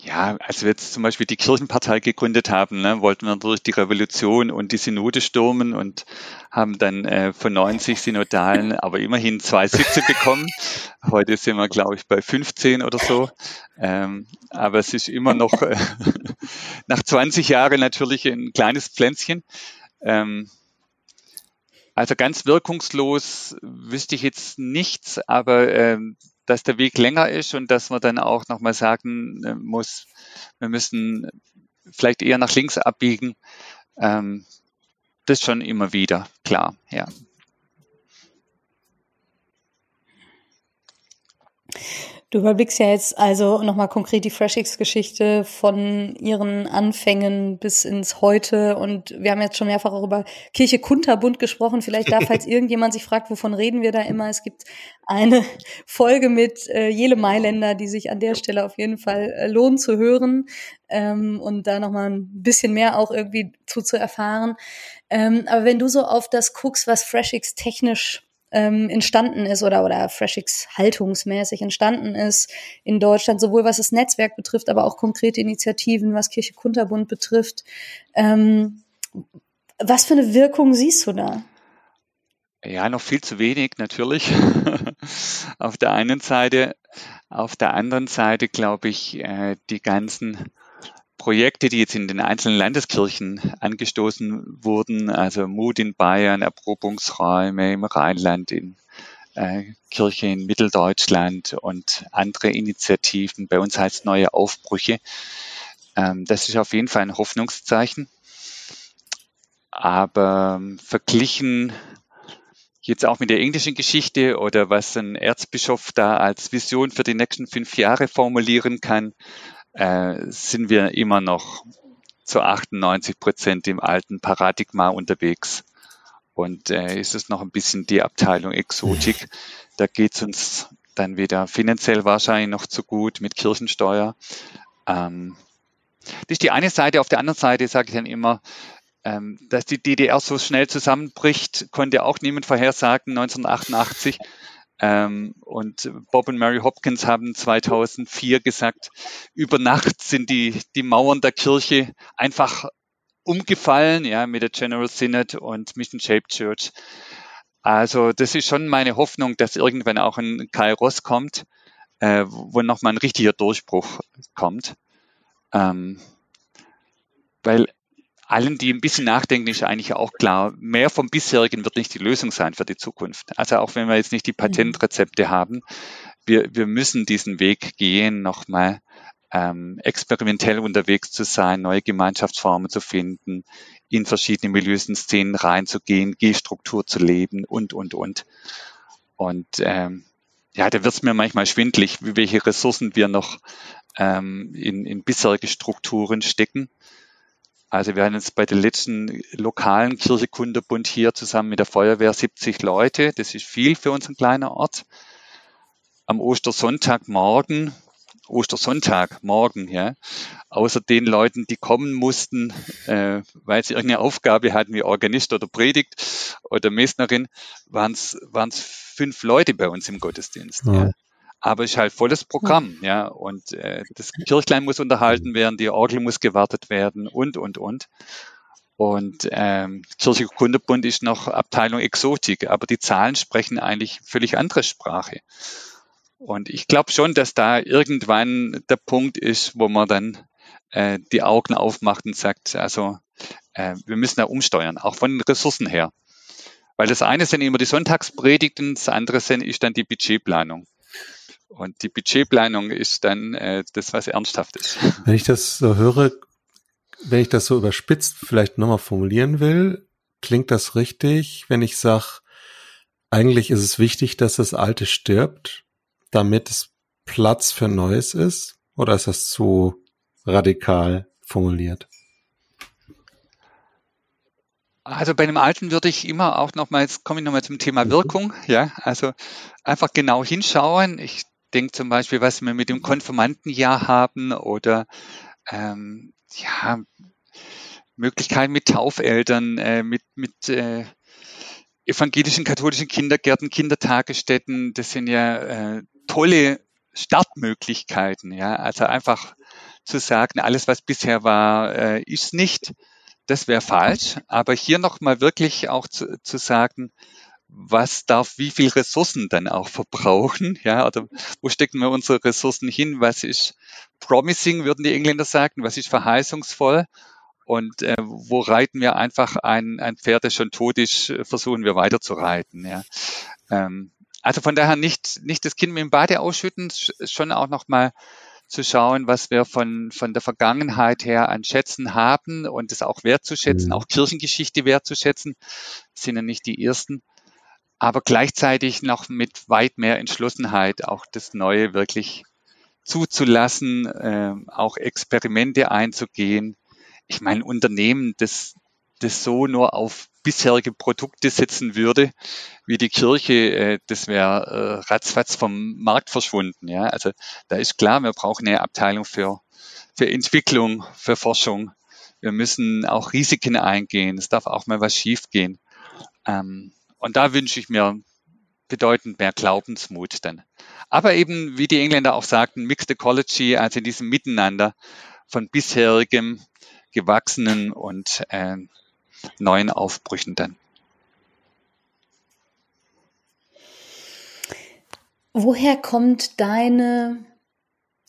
ja, als wir jetzt zum Beispiel die Kirchenpartei gegründet haben, ne, wollten wir durch die Revolution und die Synode stürmen und haben dann äh, von 90 Synodalen aber immerhin zwei Sitze bekommen. Heute sind wir, glaube ich, bei 15 oder so. Ähm, aber es ist immer noch äh, nach 20 Jahren natürlich ein kleines Pflänzchen. Ähm, also ganz wirkungslos wüsste ich jetzt nichts, aber ähm, dass der Weg länger ist und dass man dann auch nochmal sagen äh, muss, wir müssen vielleicht eher nach links abbiegen. Ähm, das schon immer wieder, klar, ja. Du überblickst ja jetzt also nochmal konkret die FreshX-Geschichte von ihren Anfängen bis ins Heute. Und wir haben jetzt schon mehrfach auch über Kirche Kunterbund gesprochen. Vielleicht da, falls irgendjemand sich fragt, wovon reden wir da immer. Es gibt eine Folge mit äh, Jele Mailänder, die sich an der Stelle auf jeden Fall äh, lohnt zu hören ähm, und da nochmal ein bisschen mehr auch irgendwie zu, zu erfahren. Ähm, aber wenn du so auf das guckst, was FreshX technisch ähm, entstanden ist oder, oder FreshX haltungsmäßig entstanden ist in Deutschland, sowohl was das Netzwerk betrifft, aber auch konkrete Initiativen, was Kirche Kunterbund betrifft. Ähm, was für eine Wirkung siehst du da? Ja, noch viel zu wenig natürlich. auf der einen Seite. Auf der anderen Seite glaube ich, äh, die ganzen Projekte, die jetzt in den einzelnen Landeskirchen angestoßen wurden, also Mut in Bayern, Erprobungsräume im Rheinland, in äh, Kirche in Mitteldeutschland und andere Initiativen, bei uns heißt neue Aufbrüche. Ähm, das ist auf jeden Fall ein Hoffnungszeichen. Aber ähm, verglichen jetzt auch mit der englischen Geschichte oder was ein Erzbischof da als Vision für die nächsten fünf Jahre formulieren kann, äh, sind wir immer noch zu 98 Prozent im alten Paradigma unterwegs. Und äh, ist es noch ein bisschen die Abteilung Exotik. Da geht es uns dann wieder finanziell wahrscheinlich noch zu gut mit Kirchensteuer. Ähm, das ist die eine Seite. Auf der anderen Seite sage ich dann immer, ähm, dass die DDR so schnell zusammenbricht, konnte auch niemand vorhersagen 1988. Ähm, und Bob und Mary Hopkins haben 2004 gesagt, über Nacht sind die, die Mauern der Kirche einfach umgefallen, ja, mit der General Synod und Mission Shaped Church. Also das ist schon meine Hoffnung, dass irgendwann auch ein Kairos kommt, äh, wo nochmal ein richtiger Durchbruch kommt. Ähm, weil allen, die ein bisschen nachdenken, ist eigentlich auch klar, mehr vom bisherigen wird nicht die Lösung sein für die Zukunft. Also auch wenn wir jetzt nicht die mhm. Patentrezepte haben, wir, wir müssen diesen Weg gehen, nochmal ähm, experimentell unterwegs zu sein, neue Gemeinschaftsformen zu finden, in verschiedene Milieus und Szenen reinzugehen, G-Struktur zu leben und, und, und. Und ähm, ja, da wird es mir manchmal schwindlig, welche Ressourcen wir noch ähm, in, in bisherige Strukturen stecken. Also wir haben jetzt bei der letzten lokalen Kirchekundebund hier zusammen mit der Feuerwehr 70 Leute. Das ist viel für unseren kleinen Ort. Am Ostersonntagmorgen, Ostersonntag morgen, ja, außer den Leuten, die kommen mussten, äh, weil sie irgendeine Aufgabe hatten wie Organist oder Predigt oder Messnerin, waren es fünf Leute bei uns im Gottesdienst. Ja. ja aber es ist halt volles Programm, ja. Und äh, das Kirchlein muss unterhalten werden, die Orgel muss gewartet werden und, und, und. Und ähm, Kirchlicher Kundebund ist noch Abteilung Exotik, aber die Zahlen sprechen eigentlich völlig andere Sprache. Und ich glaube schon, dass da irgendwann der Punkt ist, wo man dann äh, die Augen aufmacht und sagt, also äh, wir müssen da umsteuern, auch von den Ressourcen her. Weil das eine sind immer die Sonntagspredigten, das andere sind, ist dann die Budgetplanung. Und die Budgetplanung ist dann äh, das, was ernsthaft ist. Wenn ich das so höre, wenn ich das so überspitzt vielleicht nochmal formulieren will, klingt das richtig, wenn ich sage, eigentlich ist es wichtig, dass das Alte stirbt, damit es Platz für Neues ist? Oder ist das zu radikal formuliert? Also bei dem Alten würde ich immer auch nochmal, jetzt komme ich nochmal zum Thema. Wirkung, ja, also einfach genau hinschauen. Ich denke zum Beispiel, was wir mit dem Konfirmandenjahr haben oder ähm, ja, Möglichkeiten mit Taufeltern, äh, mit, mit äh, evangelischen, katholischen Kindergärten, Kindertagesstätten. Das sind ja äh, tolle Startmöglichkeiten. Ja, also einfach zu sagen, alles, was bisher war, äh, ist nicht. Das wäre falsch. Aber hier nochmal wirklich auch zu, zu sagen, was darf wie viel Ressourcen dann auch verbrauchen, ja, oder wo stecken wir unsere Ressourcen hin, was ist promising, würden die Engländer sagen, was ist verheißungsvoll und äh, wo reiten wir einfach ein, ein Pferd, das schon tot ist, versuchen wir weiter zu reiten, ja. Ähm, also von daher nicht, nicht das Kind mit dem Bade ausschütten, schon auch nochmal zu schauen, was wir von, von der Vergangenheit her an Schätzen haben und es auch wertzuschätzen, mhm. auch Kirchengeschichte wertzuschätzen, sind ja nicht die ersten aber gleichzeitig noch mit weit mehr Entschlossenheit auch das Neue wirklich zuzulassen, äh, auch Experimente einzugehen. Ich meine, Unternehmen, das, das so nur auf bisherige Produkte setzen würde, wie die Kirche, äh, das wäre äh, ratzfatz vom Markt verschwunden. Ja, also da ist klar, wir brauchen eine Abteilung für, für Entwicklung, für Forschung. Wir müssen auch Risiken eingehen. Es darf auch mal was schiefgehen. Ähm, und da wünsche ich mir bedeutend mehr Glaubensmut dann. Aber eben, wie die Engländer auch sagten, Mixed Ecology, also in diesem Miteinander von bisherigem, gewachsenen und äh, neuen Aufbrüchen dann. Woher kommt deine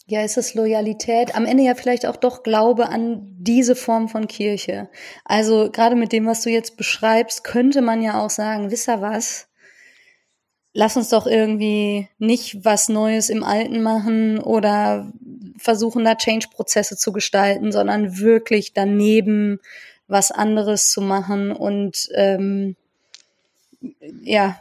ja, ist es Loyalität? Am Ende ja vielleicht auch doch Glaube an diese Form von Kirche. Also gerade mit dem, was du jetzt beschreibst, könnte man ja auch sagen, wisst ihr was? Lass uns doch irgendwie nicht was Neues im Alten machen oder versuchen, da Change-Prozesse zu gestalten, sondern wirklich daneben was anderes zu machen und ähm, ja,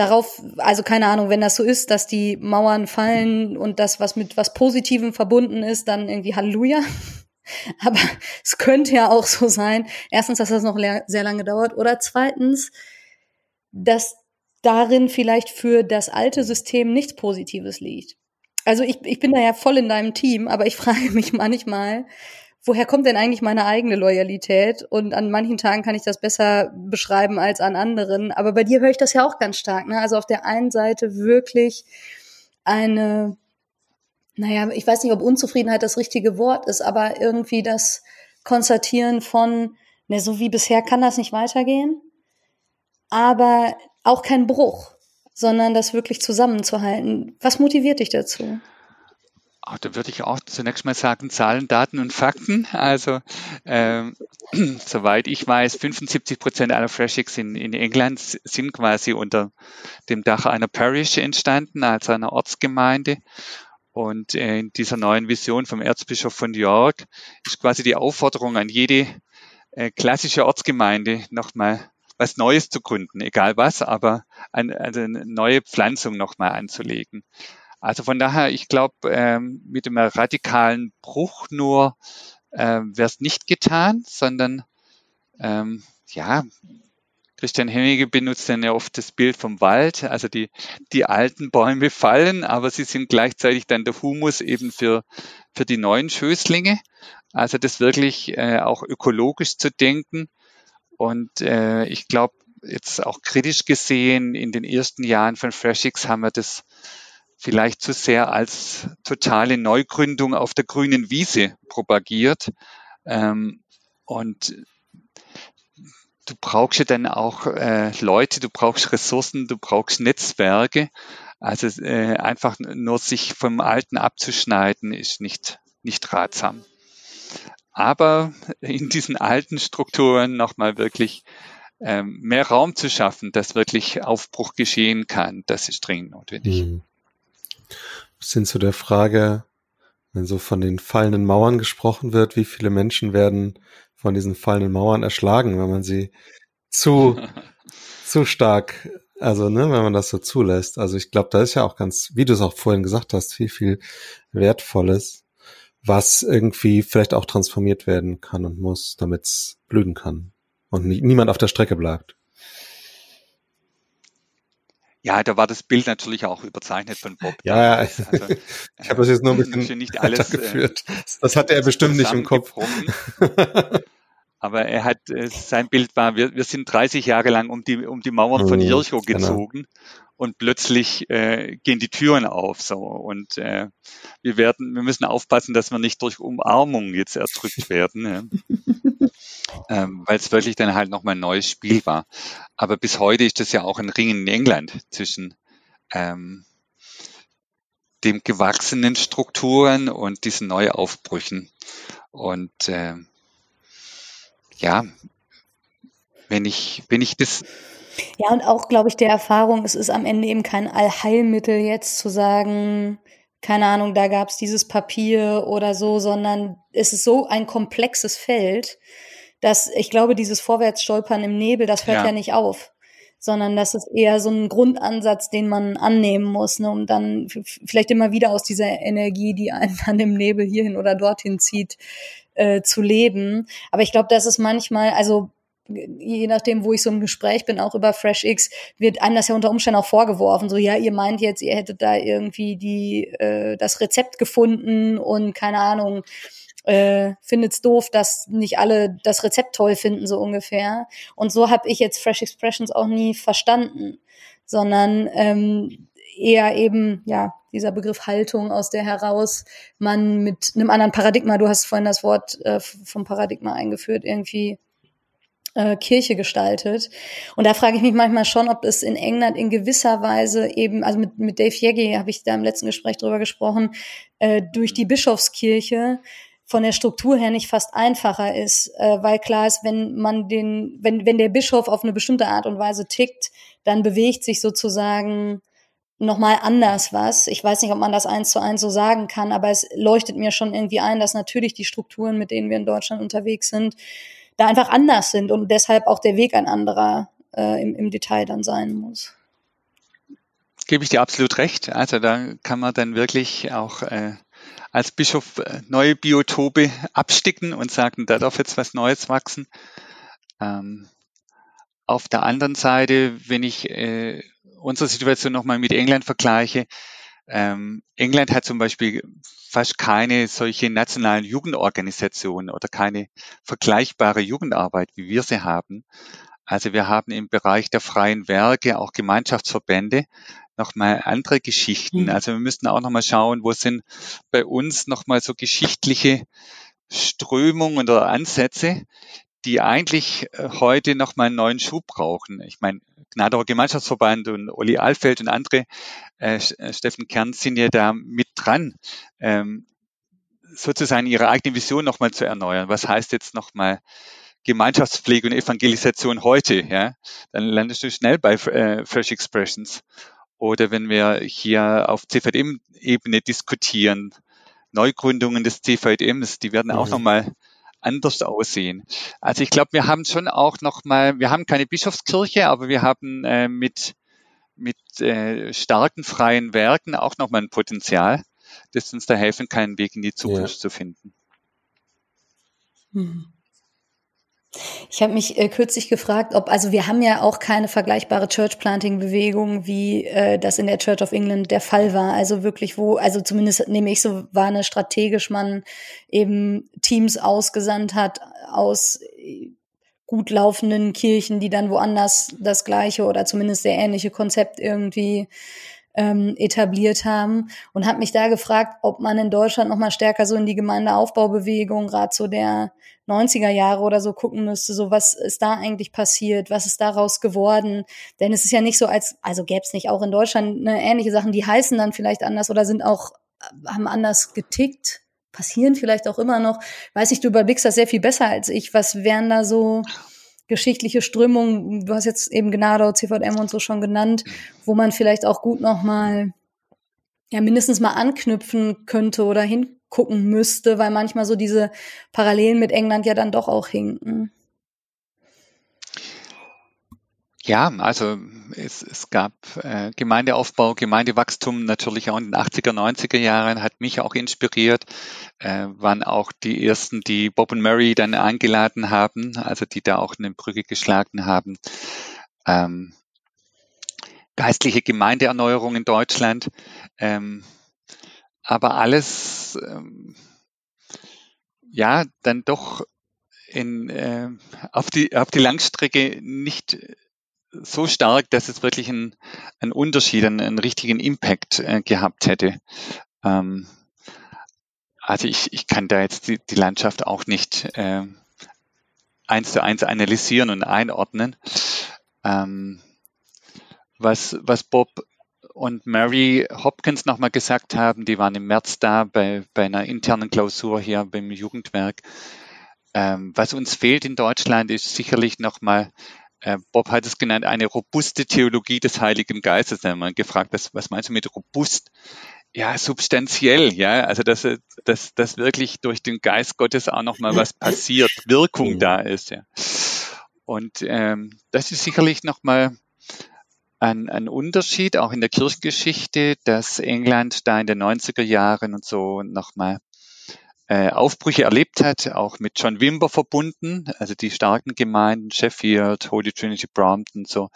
darauf, also keine Ahnung, wenn das so ist, dass die Mauern fallen und das, was mit was Positivem verbunden ist, dann irgendwie Halleluja. Aber es könnte ja auch so sein, erstens, dass das noch sehr lange dauert oder zweitens, dass darin vielleicht für das alte System nichts Positives liegt. Also ich, ich bin da ja voll in deinem Team, aber ich frage mich manchmal, woher kommt denn eigentlich meine eigene Loyalität? Und an manchen Tagen kann ich das besser beschreiben als an anderen. Aber bei dir höre ich das ja auch ganz stark. Ne? Also auf der einen Seite wirklich eine, naja, ich weiß nicht, ob Unzufriedenheit das richtige Wort ist, aber irgendwie das Konstatieren von, ne, so wie bisher kann das nicht weitergehen. Aber auch kein Bruch, sondern das wirklich zusammenzuhalten. Was motiviert dich dazu? Ach, da würde ich auch zunächst mal sagen, Zahlen, Daten und Fakten. Also ähm, soweit ich weiß, 75 Prozent aller Freshix in, in England sind quasi unter dem Dach einer Parish entstanden, also einer Ortsgemeinde. Und äh, in dieser neuen Vision vom Erzbischof von York ist quasi die Aufforderung an jede äh, klassische Ortsgemeinde nochmal was Neues zu gründen, egal was, aber eine, also eine neue Pflanzung nochmal anzulegen. Also von daher, ich glaube, ähm, mit dem radikalen Bruch nur ähm, wäre es nicht getan, sondern ähm, ja, Christian Hemmige benutzt dann ja oft das Bild vom Wald. Also die, die alten Bäume fallen, aber sie sind gleichzeitig dann der Humus eben für, für die neuen Schößlinge. Also das wirklich äh, auch ökologisch zu denken. Und äh, ich glaube, jetzt auch kritisch gesehen, in den ersten Jahren von FreshX haben wir das vielleicht zu sehr als totale Neugründung auf der grünen Wiese propagiert. Ähm, und du brauchst ja dann auch äh, Leute, du brauchst Ressourcen, du brauchst Netzwerke. Also äh, einfach nur sich vom Alten abzuschneiden, ist nicht, nicht ratsam. Aber in diesen alten Strukturen nochmal wirklich ähm, mehr Raum zu schaffen, dass wirklich Aufbruch geschehen kann, das ist dringend notwendig. Mhm bisschen zu der Frage, wenn so von den fallenden Mauern gesprochen wird, wie viele Menschen werden von diesen fallenden Mauern erschlagen, wenn man sie zu, zu stark, also ne, wenn man das so zulässt. Also ich glaube, da ist ja auch ganz, wie du es auch vorhin gesagt hast, viel, viel Wertvolles, was irgendwie vielleicht auch transformiert werden kann und muss, damit es blühen kann und nie, niemand auf der Strecke bleibt. Ja, da war das Bild natürlich auch überzeichnet von Bob. Ja, also, ich habe das jetzt nur ein bisschen nicht alles, äh, geführt. Das hatte er bestimmt nicht im Kopf. Aber er hat, äh, sein Bild war, wir, wir sind 30 Jahre lang um die, um die Mauern von Jericho genau. gezogen genau. und plötzlich äh, gehen die Türen auf. So Und äh, wir werden, wir müssen aufpassen, dass wir nicht durch Umarmung jetzt erdrückt werden. Ja. ähm, weil es wirklich dann halt nochmal ein neues Spiel war. Aber bis heute ist das ja auch ein Ringen in England zwischen ähm, dem gewachsenen Strukturen und diesen Neuaufbrüchen. Und äh, ja, wenn ich, wenn ich das ja, und auch, glaube ich, der Erfahrung, es ist am Ende eben kein Allheilmittel jetzt zu sagen, keine Ahnung, da gab es dieses Papier oder so, sondern es ist so ein komplexes Feld, dass ich glaube, dieses Vorwärtsstolpern im Nebel, das hört ja, ja nicht auf. sondern das ist eher so ein Grundansatz, den man annehmen muss, ne, um dann vielleicht immer wieder aus dieser Energie, die einen dann im Nebel hierhin oder dorthin zieht, äh, zu leben. Aber ich glaube, das ist manchmal, also je nachdem, wo ich so im Gespräch bin, auch über FreshX, wird einem das ja unter Umständen auch vorgeworfen. So, ja, ihr meint jetzt, ihr hättet da irgendwie die, äh, das Rezept gefunden und keine Ahnung, äh, findet's doof, dass nicht alle das Rezept toll finden, so ungefähr. Und so habe ich jetzt Fresh Expressions auch nie verstanden, sondern ähm, eher eben, ja, dieser Begriff Haltung, aus der heraus man mit einem anderen Paradigma, du hast vorhin das Wort äh, vom Paradigma eingeführt, irgendwie äh, Kirche gestaltet. Und da frage ich mich manchmal schon, ob es in England in gewisser Weise eben, also mit, mit Dave Yegi habe ich da im letzten Gespräch drüber gesprochen, äh, durch die Bischofskirche von der Struktur her nicht fast einfacher ist, äh, weil klar ist, wenn man den, wenn, wenn der Bischof auf eine bestimmte Art und Weise tickt, dann bewegt sich sozusagen nochmal anders was. Ich weiß nicht, ob man das eins zu eins so sagen kann, aber es leuchtet mir schon irgendwie ein, dass natürlich die Strukturen, mit denen wir in Deutschland unterwegs sind, da einfach anders sind und deshalb auch der Weg ein anderer äh, im, im Detail dann sein muss. Gebe ich dir absolut recht. Also da kann man dann wirklich auch äh, als Bischof äh, neue Biotope absticken und sagen, da darf jetzt was Neues wachsen. Ähm, auf der anderen Seite, wenn ich äh, unsere Situation nochmal mit England vergleiche, ähm, England hat zum Beispiel fast keine solche nationalen Jugendorganisationen oder keine vergleichbare Jugendarbeit, wie wir sie haben. Also wir haben im Bereich der freien Werke auch Gemeinschaftsverbände, nochmal andere Geschichten. Mhm. Also wir müssten auch nochmal schauen, wo sind bei uns nochmal so geschichtliche Strömungen oder Ansätze, die eigentlich äh, heute nochmal einen neuen Schub brauchen. Ich meine, Gnaderer Gemeinschaftsverband und Uli Alfeld und andere, äh, äh, Steffen Kern, sind ja da mit dran, ähm, sozusagen ihre eigene Vision nochmal zu erneuern. Was heißt jetzt nochmal Gemeinschaftspflege und Evangelisation heute? Ja? Dann landest du schnell bei äh, Fresh Expressions. Oder wenn wir hier auf CVM-Ebene diskutieren, Neugründungen des CVMs, die werden auch mhm. nochmal anders aussehen. Also ich glaube, wir haben schon auch nochmal, wir haben keine Bischofskirche, aber wir haben äh, mit, mit äh, starken freien Werken auch nochmal ein Potenzial, das uns da helfen kann, einen Weg in die Zukunft ja. zu finden. Hm. Ich habe mich äh, kürzlich gefragt, ob, also wir haben ja auch keine vergleichbare Church-Planting-Bewegung, wie äh, das in der Church of England der Fall war. Also wirklich, wo, also zumindest nehme ich so war, eine strategisch man eben Teams ausgesandt hat aus äh, gut laufenden Kirchen, die dann woanders das gleiche oder zumindest sehr ähnliche Konzept irgendwie ähm, etabliert haben und habe mich da gefragt, ob man in Deutschland noch mal stärker so in die Gemeindeaufbaubewegung, gerade so der 90er Jahre oder so gucken müsste, so was ist da eigentlich passiert, was ist daraus geworden? Denn es ist ja nicht so, als also gäbe es nicht auch in Deutschland ne, ähnliche Sachen, die heißen dann vielleicht anders oder sind auch haben anders getickt, passieren vielleicht auch immer noch. Weiß ich, du überblickst das sehr viel besser als ich. Was wären da so geschichtliche Strömungen, du hast jetzt eben Gnado, CVM und so schon genannt, wo man vielleicht auch gut nochmal ja mindestens mal anknüpfen könnte oder hingucken müsste, weil manchmal so diese Parallelen mit England ja dann doch auch hinken. Ja, also es, es gab äh, Gemeindeaufbau, Gemeindewachstum natürlich auch in den 80er, 90er Jahren, hat mich auch inspiriert, äh, waren auch die ersten, die Bob und Mary dann eingeladen haben, also die da auch eine Brücke geschlagen haben. Ähm, geistliche Gemeindeerneuerung in Deutschland, ähm, aber alles, ähm, ja, dann doch in, äh, auf, die, auf die Langstrecke nicht so stark, dass es wirklich einen, einen Unterschied, einen, einen richtigen Impact äh, gehabt hätte. Ähm, also ich, ich kann da jetzt die, die Landschaft auch nicht äh, eins zu eins analysieren und einordnen. Ähm, was, was Bob und Mary Hopkins nochmal gesagt haben, die waren im März da bei, bei einer internen Klausur hier beim Jugendwerk. Ähm, was uns fehlt in Deutschland ist sicherlich nochmal äh, Bob hat es genannt, eine robuste Theologie des Heiligen Geistes. Da haben wir gefragt, was, was meinst du mit robust? Ja, substanziell, ja, also dass, dass, dass wirklich durch den Geist Gottes auch nochmal was passiert, Wirkung da ist, ja. Und ähm, das ist sicherlich nochmal ein, ein Unterschied auch in der Kirchengeschichte, dass England da in den 90er Jahren und so nochmal äh, Aufbrüche erlebt hat, auch mit John Wimber verbunden, also die starken Gemeinden, Sheffield, Holy Trinity Brompton, so,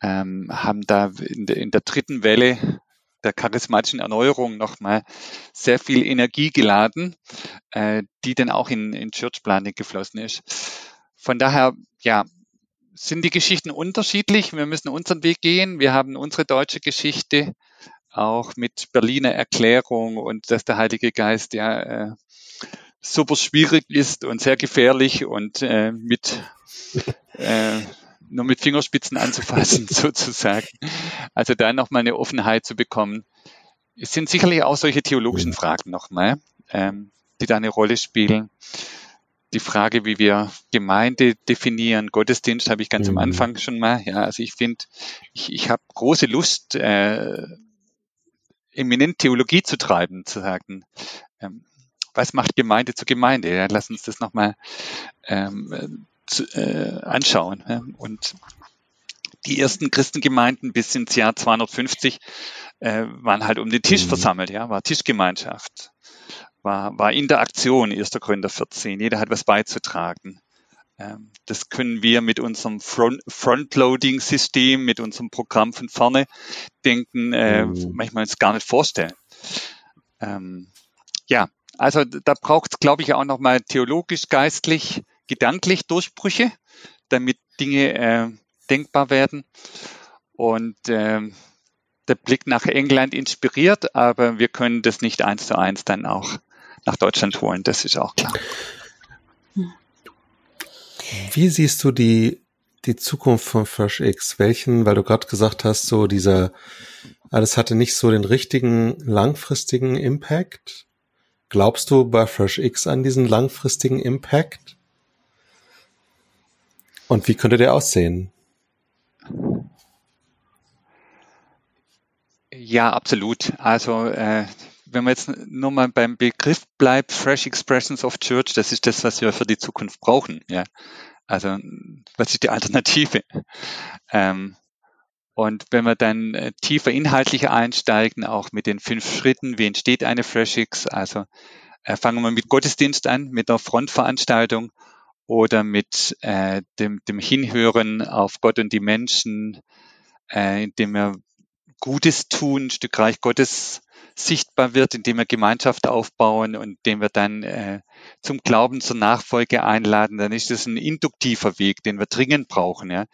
ähm, haben da in, de, in der dritten Welle der charismatischen Erneuerung nochmal sehr viel Energie geladen, äh, die dann auch in, in Church Planting geflossen ist. Von daher, ja, sind die Geschichten unterschiedlich. Wir müssen unseren Weg gehen. Wir haben unsere deutsche Geschichte auch mit Berliner Erklärung und dass der Heilige Geist ja äh, super schwierig ist und sehr gefährlich und äh, mit äh, nur mit Fingerspitzen anzufassen sozusagen. Also da nochmal eine Offenheit zu bekommen. Es sind sicherlich auch solche theologischen Fragen nochmal, ähm, die da eine Rolle spielen die Frage, wie wir Gemeinde definieren, Gottesdienst habe ich ganz mhm. am Anfang schon mal. Ja, also ich finde, ich, ich habe große Lust, äh, eminent Theologie zu treiben, zu sagen, ähm, was macht Gemeinde zu Gemeinde? Ja, lass uns das nochmal ähm, zu, äh, anschauen. Ja. Und die ersten Christengemeinden bis ins Jahr 250 äh, waren halt um den Tisch mhm. versammelt, ja, war Tischgemeinschaft war, war Interaktion, 1. Korinther 14. Jeder hat was beizutragen. Ähm, das können wir mit unserem Front Frontloading-System, mit unserem Programm von vorne denken, äh, mhm. manchmal uns gar nicht vorstellen. Ähm, ja, also da braucht es, glaube ich, auch nochmal theologisch, geistlich, gedanklich Durchbrüche, damit Dinge äh, denkbar werden. Und äh, der Blick nach England inspiriert, aber wir können das nicht eins zu eins dann auch nach Deutschland holen, das ist auch klar. Wie siehst du die, die Zukunft von FreshX? Welchen, weil du gerade gesagt hast, so dieser, alles hatte nicht so den richtigen langfristigen Impact. Glaubst du bei FreshX an diesen langfristigen Impact? Und wie könnte der aussehen? Ja, absolut. Also äh, wenn man jetzt nur mal beim Begriff bleibt, Fresh Expressions of Church, das ist das, was wir für die Zukunft brauchen. Ja. Also was ist die Alternative? Ähm, und wenn wir dann äh, tiefer inhaltlich einsteigen, auch mit den fünf Schritten, wie entsteht eine FreshX? Also äh, fangen wir mit Gottesdienst an, mit einer Frontveranstaltung oder mit äh, dem, dem Hinhören auf Gott und die Menschen, äh, indem wir Gutes tun, ein Stück Reich Gottes sichtbar wird, indem wir Gemeinschaft aufbauen und indem wir dann äh, zum Glauben, zur Nachfolge einladen, dann ist das ein induktiver Weg, den wir dringend brauchen, ja,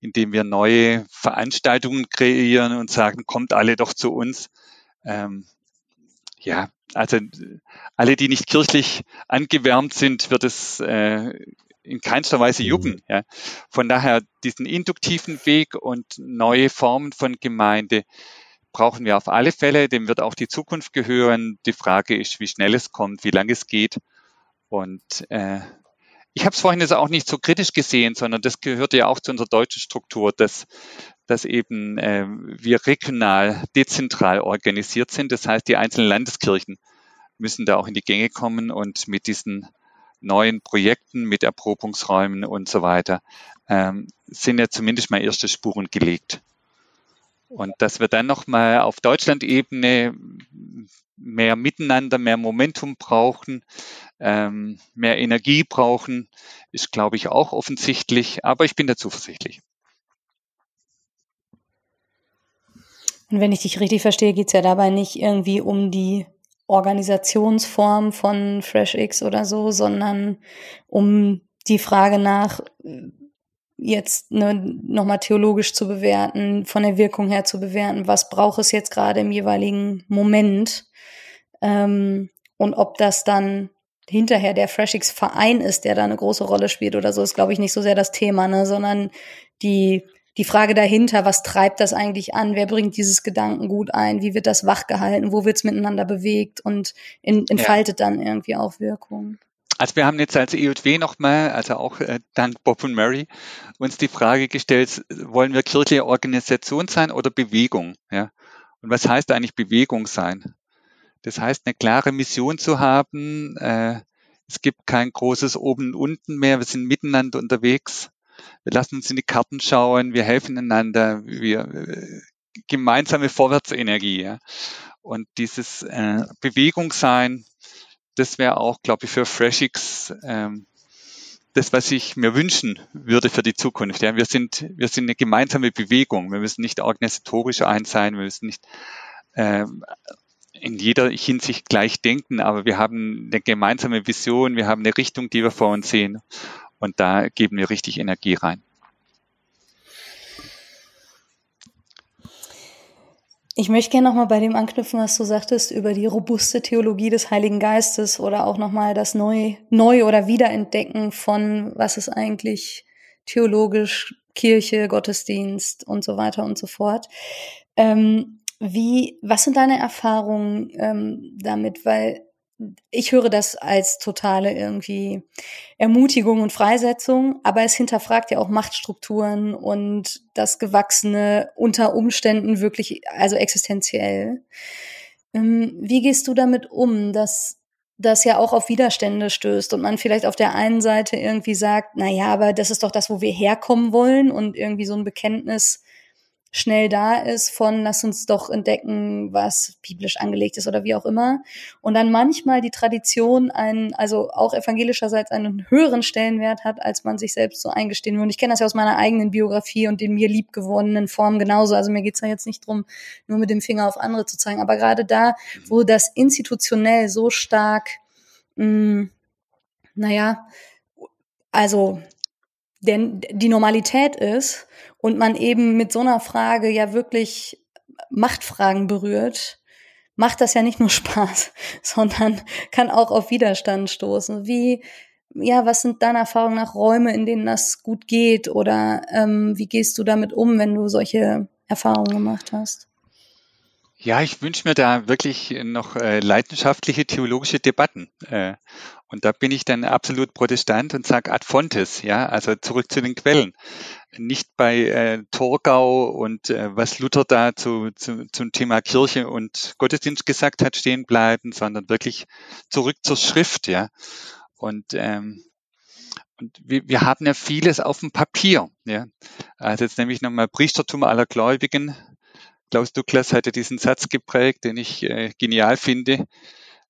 indem wir neue Veranstaltungen kreieren und sagen, kommt alle doch zu uns. Ähm, ja, also alle, die nicht kirchlich angewärmt sind, wird es äh, in keinster Weise mhm. jucken. Ja. Von daher diesen induktiven Weg und neue Formen von Gemeinde brauchen wir auf alle Fälle. Dem wird auch die Zukunft gehören. Die Frage ist, wie schnell es kommt, wie lange es geht. Und äh, ich habe es vorhin jetzt auch nicht so kritisch gesehen, sondern das gehört ja auch zu unserer deutschen Struktur, dass, dass eben äh, wir regional, dezentral organisiert sind. Das heißt, die einzelnen Landeskirchen müssen da auch in die Gänge kommen und mit diesen neuen Projekten, mit Erprobungsräumen und so weiter, ähm, sind ja zumindest mal erste Spuren gelegt. Und dass wir dann nochmal auf Deutschland-Ebene mehr Miteinander, mehr Momentum brauchen, ähm, mehr Energie brauchen, ist, glaube ich, auch offensichtlich. Aber ich bin da zuversichtlich. Und wenn ich dich richtig verstehe, geht es ja dabei nicht irgendwie um die Organisationsform von FreshX oder so, sondern um die Frage nach, jetzt ne, nochmal theologisch zu bewerten, von der Wirkung her zu bewerten, was braucht es jetzt gerade im jeweiligen Moment ähm, und ob das dann hinterher der FreshX-Verein ist, der da eine große Rolle spielt oder so, ist, glaube ich, nicht so sehr das Thema, ne, sondern die, die Frage dahinter, was treibt das eigentlich an, wer bringt dieses Gedankengut ein, wie wird das wachgehalten, wo wird es miteinander bewegt und in, entfaltet ja. dann irgendwie auch Wirkung. Also wir haben jetzt als EJW nochmal, also auch äh, dank Bob und Mary, uns die Frage gestellt, wollen wir kirchliche Organisation sein oder Bewegung? Ja? Und was heißt eigentlich Bewegung sein? Das heißt, eine klare Mission zu haben. Äh, es gibt kein großes Oben und Unten mehr. Wir sind miteinander unterwegs. wir lassen uns in die Karten schauen, wir helfen einander, wir äh, gemeinsame Vorwärtsenergie. Ja. Und dieses äh, Bewegung sein, das wäre auch, glaube ich, für FreshX ähm, das, was ich mir wünschen würde für die Zukunft. Ja, wir sind, wir sind eine gemeinsame Bewegung. Wir müssen nicht organisatorisch eins sein. Wir müssen nicht ähm, in jeder Hinsicht gleich denken, aber wir haben eine gemeinsame Vision. Wir haben eine Richtung, die wir vor uns sehen. Und da geben wir richtig Energie rein. Ich möchte gerne nochmal bei dem anknüpfen, was du sagtest über die robuste Theologie des Heiligen Geistes oder auch nochmal das Neu, Neu- oder Wiederentdecken von, was ist eigentlich theologisch, Kirche, Gottesdienst und so weiter und so fort. Ähm, wie, was sind deine Erfahrungen ähm, damit? Weil ich höre das als totale irgendwie Ermutigung und Freisetzung, aber es hinterfragt ja auch Machtstrukturen und das Gewachsene unter Umständen wirklich, also existenziell. Ähm, wie gehst du damit um, dass das ja auch auf Widerstände stößt und man vielleicht auf der einen Seite irgendwie sagt, na ja, aber das ist doch das, wo wir herkommen wollen und irgendwie so ein Bekenntnis schnell da ist von lass uns doch entdecken, was biblisch angelegt ist oder wie auch immer. Und dann manchmal die Tradition einen, also auch evangelischerseits einen höheren Stellenwert hat, als man sich selbst so eingestehen will. Und ich kenne das ja aus meiner eigenen Biografie und den mir liebgewonnenen Formen genauso. Also mir geht's ja jetzt nicht drum, nur mit dem Finger auf andere zu zeigen. Aber gerade da, wo das institutionell so stark, mh, mm, naja, also denn die Normalität ist und man eben mit so einer Frage ja wirklich Machtfragen berührt, macht das ja nicht nur Spaß, sondern kann auch auf Widerstand stoßen. Wie, ja, was sind deine Erfahrungen nach Räume, in denen das gut geht? Oder ähm, wie gehst du damit um, wenn du solche Erfahrungen gemacht hast? Ja, ich wünsche mir da wirklich noch äh, leidenschaftliche theologische Debatten. Äh, und da bin ich dann absolut Protestant und sage ad fontes, ja, also zurück zu den Quellen. Nicht bei äh, Torgau und äh, was Luther da zu, zu, zum Thema Kirche und Gottesdienst gesagt hat, stehen bleiben, sondern wirklich zurück zur Schrift, ja. Und ähm, und wir, wir haben ja vieles auf dem Papier. Ja. Also jetzt nehme ich nochmal Priestertum aller Gläubigen, Klaus Douglas hatte diesen Satz geprägt, den ich äh, genial finde.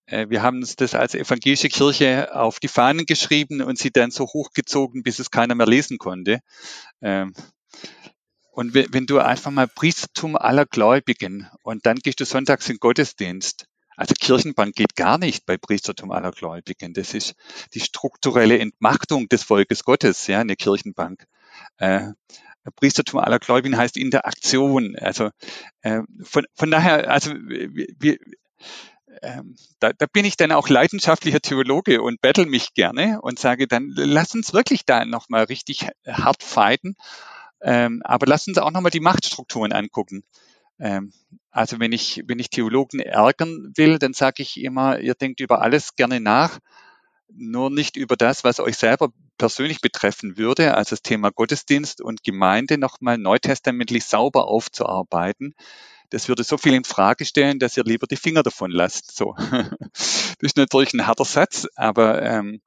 Äh, wir haben uns das als evangelische Kirche auf die Fahnen geschrieben und sie dann so hochgezogen, bis es keiner mehr lesen konnte. Ähm, und wenn du einfach mal Priestertum aller Gläubigen und dann gehst du sonntags in Gottesdienst, also Kirchenbank geht gar nicht bei Priestertum aller Gläubigen. Das ist die strukturelle Entmachtung des Volkes Gottes, ja, eine Kirchenbank. Äh, Priestertum aller Gläubigen heißt Interaktion. Also äh, von, von daher, also wir, ähm, da, da bin ich dann auch leidenschaftlicher Theologe und battle mich gerne und sage dann, lass uns wirklich da nochmal richtig hart fighten, ähm, aber lass uns auch nochmal die Machtstrukturen angucken. Ähm, also wenn ich, wenn ich Theologen ärgern will, dann sage ich immer, ihr denkt über alles gerne nach, nur nicht über das, was euch selber persönlich betreffen würde, also das Thema Gottesdienst und Gemeinde nochmal neutestamentlich sauber aufzuarbeiten. Das würde so viel in Frage stellen, dass ihr lieber die Finger davon lasst. So. Das ist natürlich ein harter Satz, aber ähm,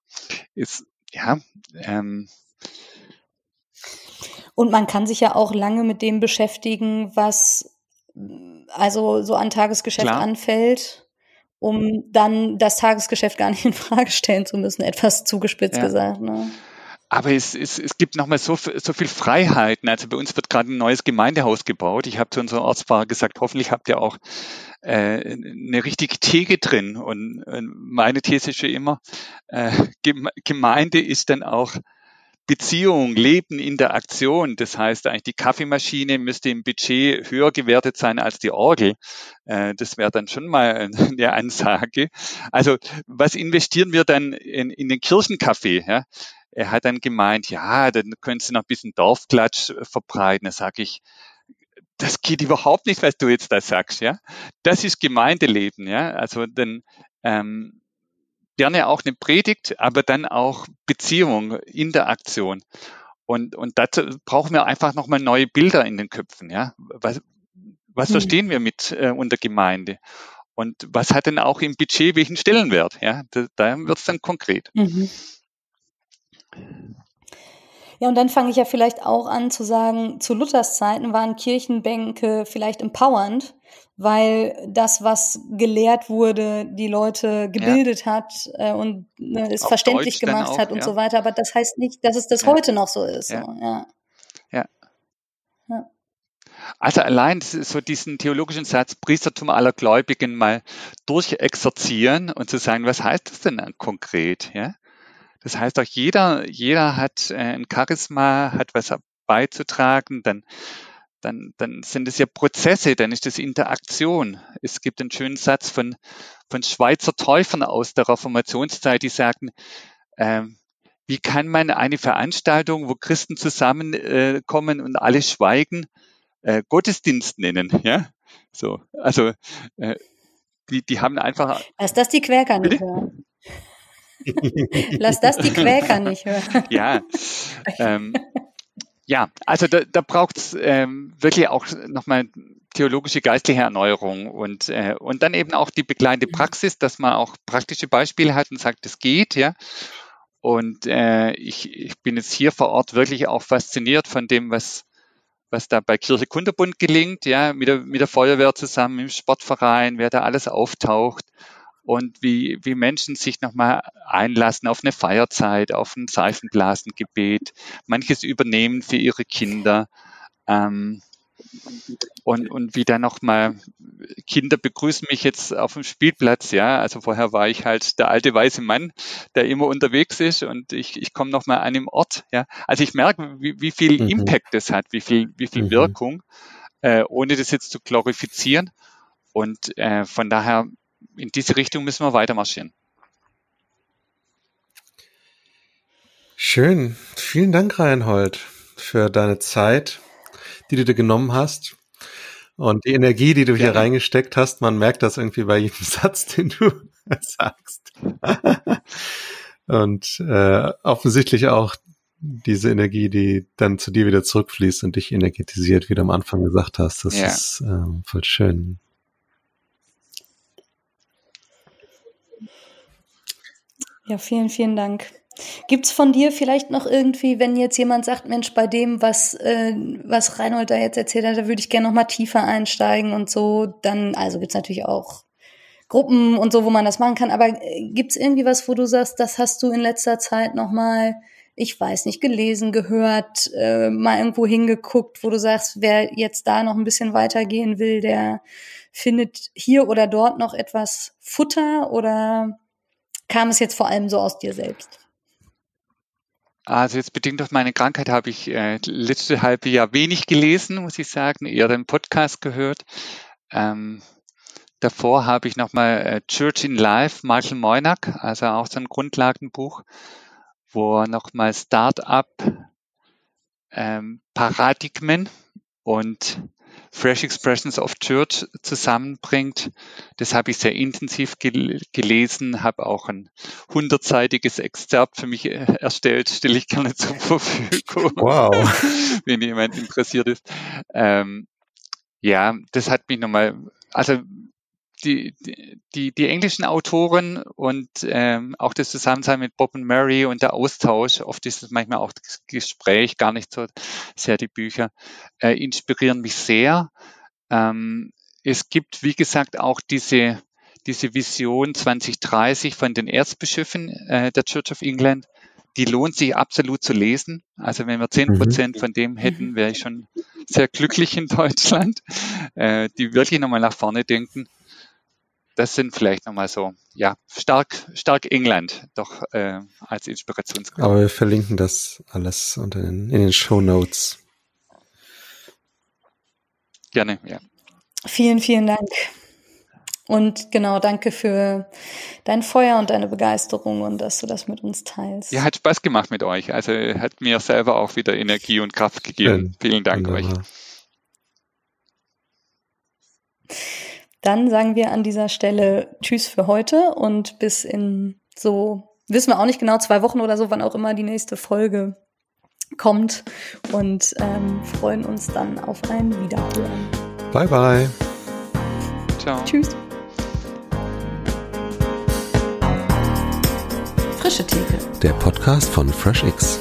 ist, ja, ähm, und man kann sich ja auch lange mit dem beschäftigen, was also so an Tagesgeschäft Klar. anfällt um dann das Tagesgeschäft gar nicht in Frage stellen zu müssen, etwas zugespitzt ja. gesagt. Ne? Aber es, es, es gibt nochmal so, so viel Freiheiten. Also bei uns wird gerade ein neues Gemeindehaus gebaut. Ich habe zu unserem Ortsfahrer gesagt, hoffentlich habt ihr auch äh, eine richtige Theke drin. Und, und meine These ist schon immer, äh, Gemeinde ist dann auch Beziehung, Leben, Interaktion. Das heißt eigentlich, die Kaffeemaschine müsste im Budget höher gewertet sein als die Orgel. Äh, das wäre dann schon mal eine Ansage. Also was investieren wir dann in, in den Kirchenkaffee? Ja? Er hat dann gemeint, ja, dann können Sie noch ein bisschen Dorfklatsch verbreiten. Da sage ich, das geht überhaupt nicht, was du jetzt da sagst, ja. Das ist Gemeindeleben, ja. Also dann ähm, gerne auch eine Predigt, aber dann auch Beziehung, Interaktion. Und, und dazu brauchen wir einfach nochmal neue Bilder in den Köpfen. Ja? Was, was mhm. verstehen wir mit äh, unter Gemeinde? Und was hat denn auch im Budget welchen Stellenwert? Ja, da, da wird es dann konkret. Mhm. Ja, und dann fange ich ja vielleicht auch an zu sagen, zu Luthers Zeiten waren Kirchenbänke vielleicht empowernd, weil das, was gelehrt wurde, die Leute gebildet ja. hat äh, und ne, es Auf verständlich Deutsch gemacht auch, hat und ja. so weiter. Aber das heißt nicht, dass es das ja. heute noch so ist. Ja. So. Also allein so diesen theologischen Satz Priestertum aller Gläubigen mal durchexerzieren und zu sagen, was heißt das denn konkret? Ja? Das heißt auch jeder, jeder hat äh, ein Charisma, hat was beizutragen, dann dann, dann sind es ja Prozesse, dann ist es Interaktion. Es gibt einen schönen Satz von, von Schweizer Täufern aus der Reformationszeit, die sagen, ähm, wie kann man eine Veranstaltung, wo Christen zusammenkommen äh, und alle schweigen, äh, Gottesdienst nennen? Ja, so, also äh, die, die haben einfach. Lass das die Quäker nicht hören. Lass das die Quäker nicht hören. Ja, ähm, ja, also da, da braucht es ähm, wirklich auch nochmal theologische geistliche Erneuerung und, äh, und dann eben auch die begleitende Praxis, dass man auch praktische Beispiele hat und sagt, es geht, ja. Und äh, ich, ich bin jetzt hier vor Ort wirklich auch fasziniert von dem, was, was da bei Kirche Kunterbund gelingt, ja, mit der, mit der Feuerwehr zusammen, im Sportverein, wer da alles auftaucht und wie, wie Menschen sich nochmal einlassen auf eine Feierzeit, auf ein Seifenblasengebet, manches übernehmen für ihre Kinder. Ähm, und, und wie dann nochmal Kinder begrüßen mich jetzt auf dem Spielplatz, ja. Also vorher war ich halt der alte weiße Mann, der immer unterwegs ist und ich, ich komme nochmal an dem Ort, ja. Also ich merke, wie, wie viel mhm. Impact das hat, wie viel, wie viel mhm. Wirkung, äh, ohne das jetzt zu glorifizieren. Und äh, von daher in diese Richtung müssen wir weiter marschieren. Schön. Vielen Dank, Reinhold, für deine Zeit, die du dir genommen hast. Und die Energie, die du hier reingesteckt hast, man merkt das irgendwie bei jedem Satz, den du sagst. und äh, offensichtlich auch diese Energie, die dann zu dir wieder zurückfließt und dich energetisiert, wie du am Anfang gesagt hast. Das ja. ist ähm, voll schön. Ja, vielen, vielen Dank. Gibt's von dir vielleicht noch irgendwie, wenn jetzt jemand sagt, Mensch, bei dem, was, äh, was Reinhold da jetzt erzählt hat, da würde ich gerne noch mal tiefer einsteigen und so, dann, also gibt's natürlich auch Gruppen und so, wo man das machen kann, aber äh, gibt's irgendwie was, wo du sagst, das hast du in letzter Zeit noch mal, ich weiß nicht, gelesen, gehört, äh, mal irgendwo hingeguckt, wo du sagst, wer jetzt da noch ein bisschen weitergehen will, der findet hier oder dort noch etwas Futter oder kam es jetzt vor allem so aus dir selbst? Also jetzt bedingt durch meine Krankheit habe ich äh, letzte halbe Jahr wenig gelesen, muss ich sagen, eher den Podcast gehört. Ähm, davor habe ich nochmal äh, Church in Life, Michael Moynack, also auch so ein Grundlagenbuch, wo er nochmal Start-up ähm, Paradigmen und Fresh Expressions of Church zusammenbringt. Das habe ich sehr intensiv gel gelesen, habe auch ein hundertseitiges Exzerpt für mich äh, erstellt, stelle ich gerne zur Verfügung. Wow. wenn jemand interessiert ist. Ähm, ja, das hat mich nochmal, also die, die, die englischen Autoren und ähm, auch das Zusammensein mit Bob und Mary und der Austausch, oft ist es manchmal auch das Gespräch, gar nicht so sehr die Bücher, äh, inspirieren mich sehr. Ähm, es gibt, wie gesagt, auch diese, diese Vision 2030 von den Erzbischöfen äh, der Church of England. Die lohnt sich absolut zu lesen. Also wenn wir zehn mhm. Prozent von dem hätten, wäre ich schon sehr glücklich in Deutschland, äh, die wirklich nochmal nach vorne denken das sind vielleicht nochmal so, ja, stark, stark England doch äh, als Inspirationsquelle. Aber wir verlinken das alles unter den, in den Show Notes. Gerne, ja. Vielen, vielen Dank. Und genau, danke für dein Feuer und deine Begeisterung und dass du das mit uns teilst. Ja, hat Spaß gemacht mit euch. Also hat mir selber auch wieder Energie und Kraft gegeben. Schön. Vielen Dank Wunderbar. euch. Dann sagen wir an dieser Stelle Tschüss für heute und bis in so, wissen wir auch nicht genau, zwei Wochen oder so, wann auch immer die nächste Folge kommt und ähm, freuen uns dann auf ein Wiederhören. Bye, bye. Ciao. Tschüss. Frische Theke. Der Podcast von FreshX.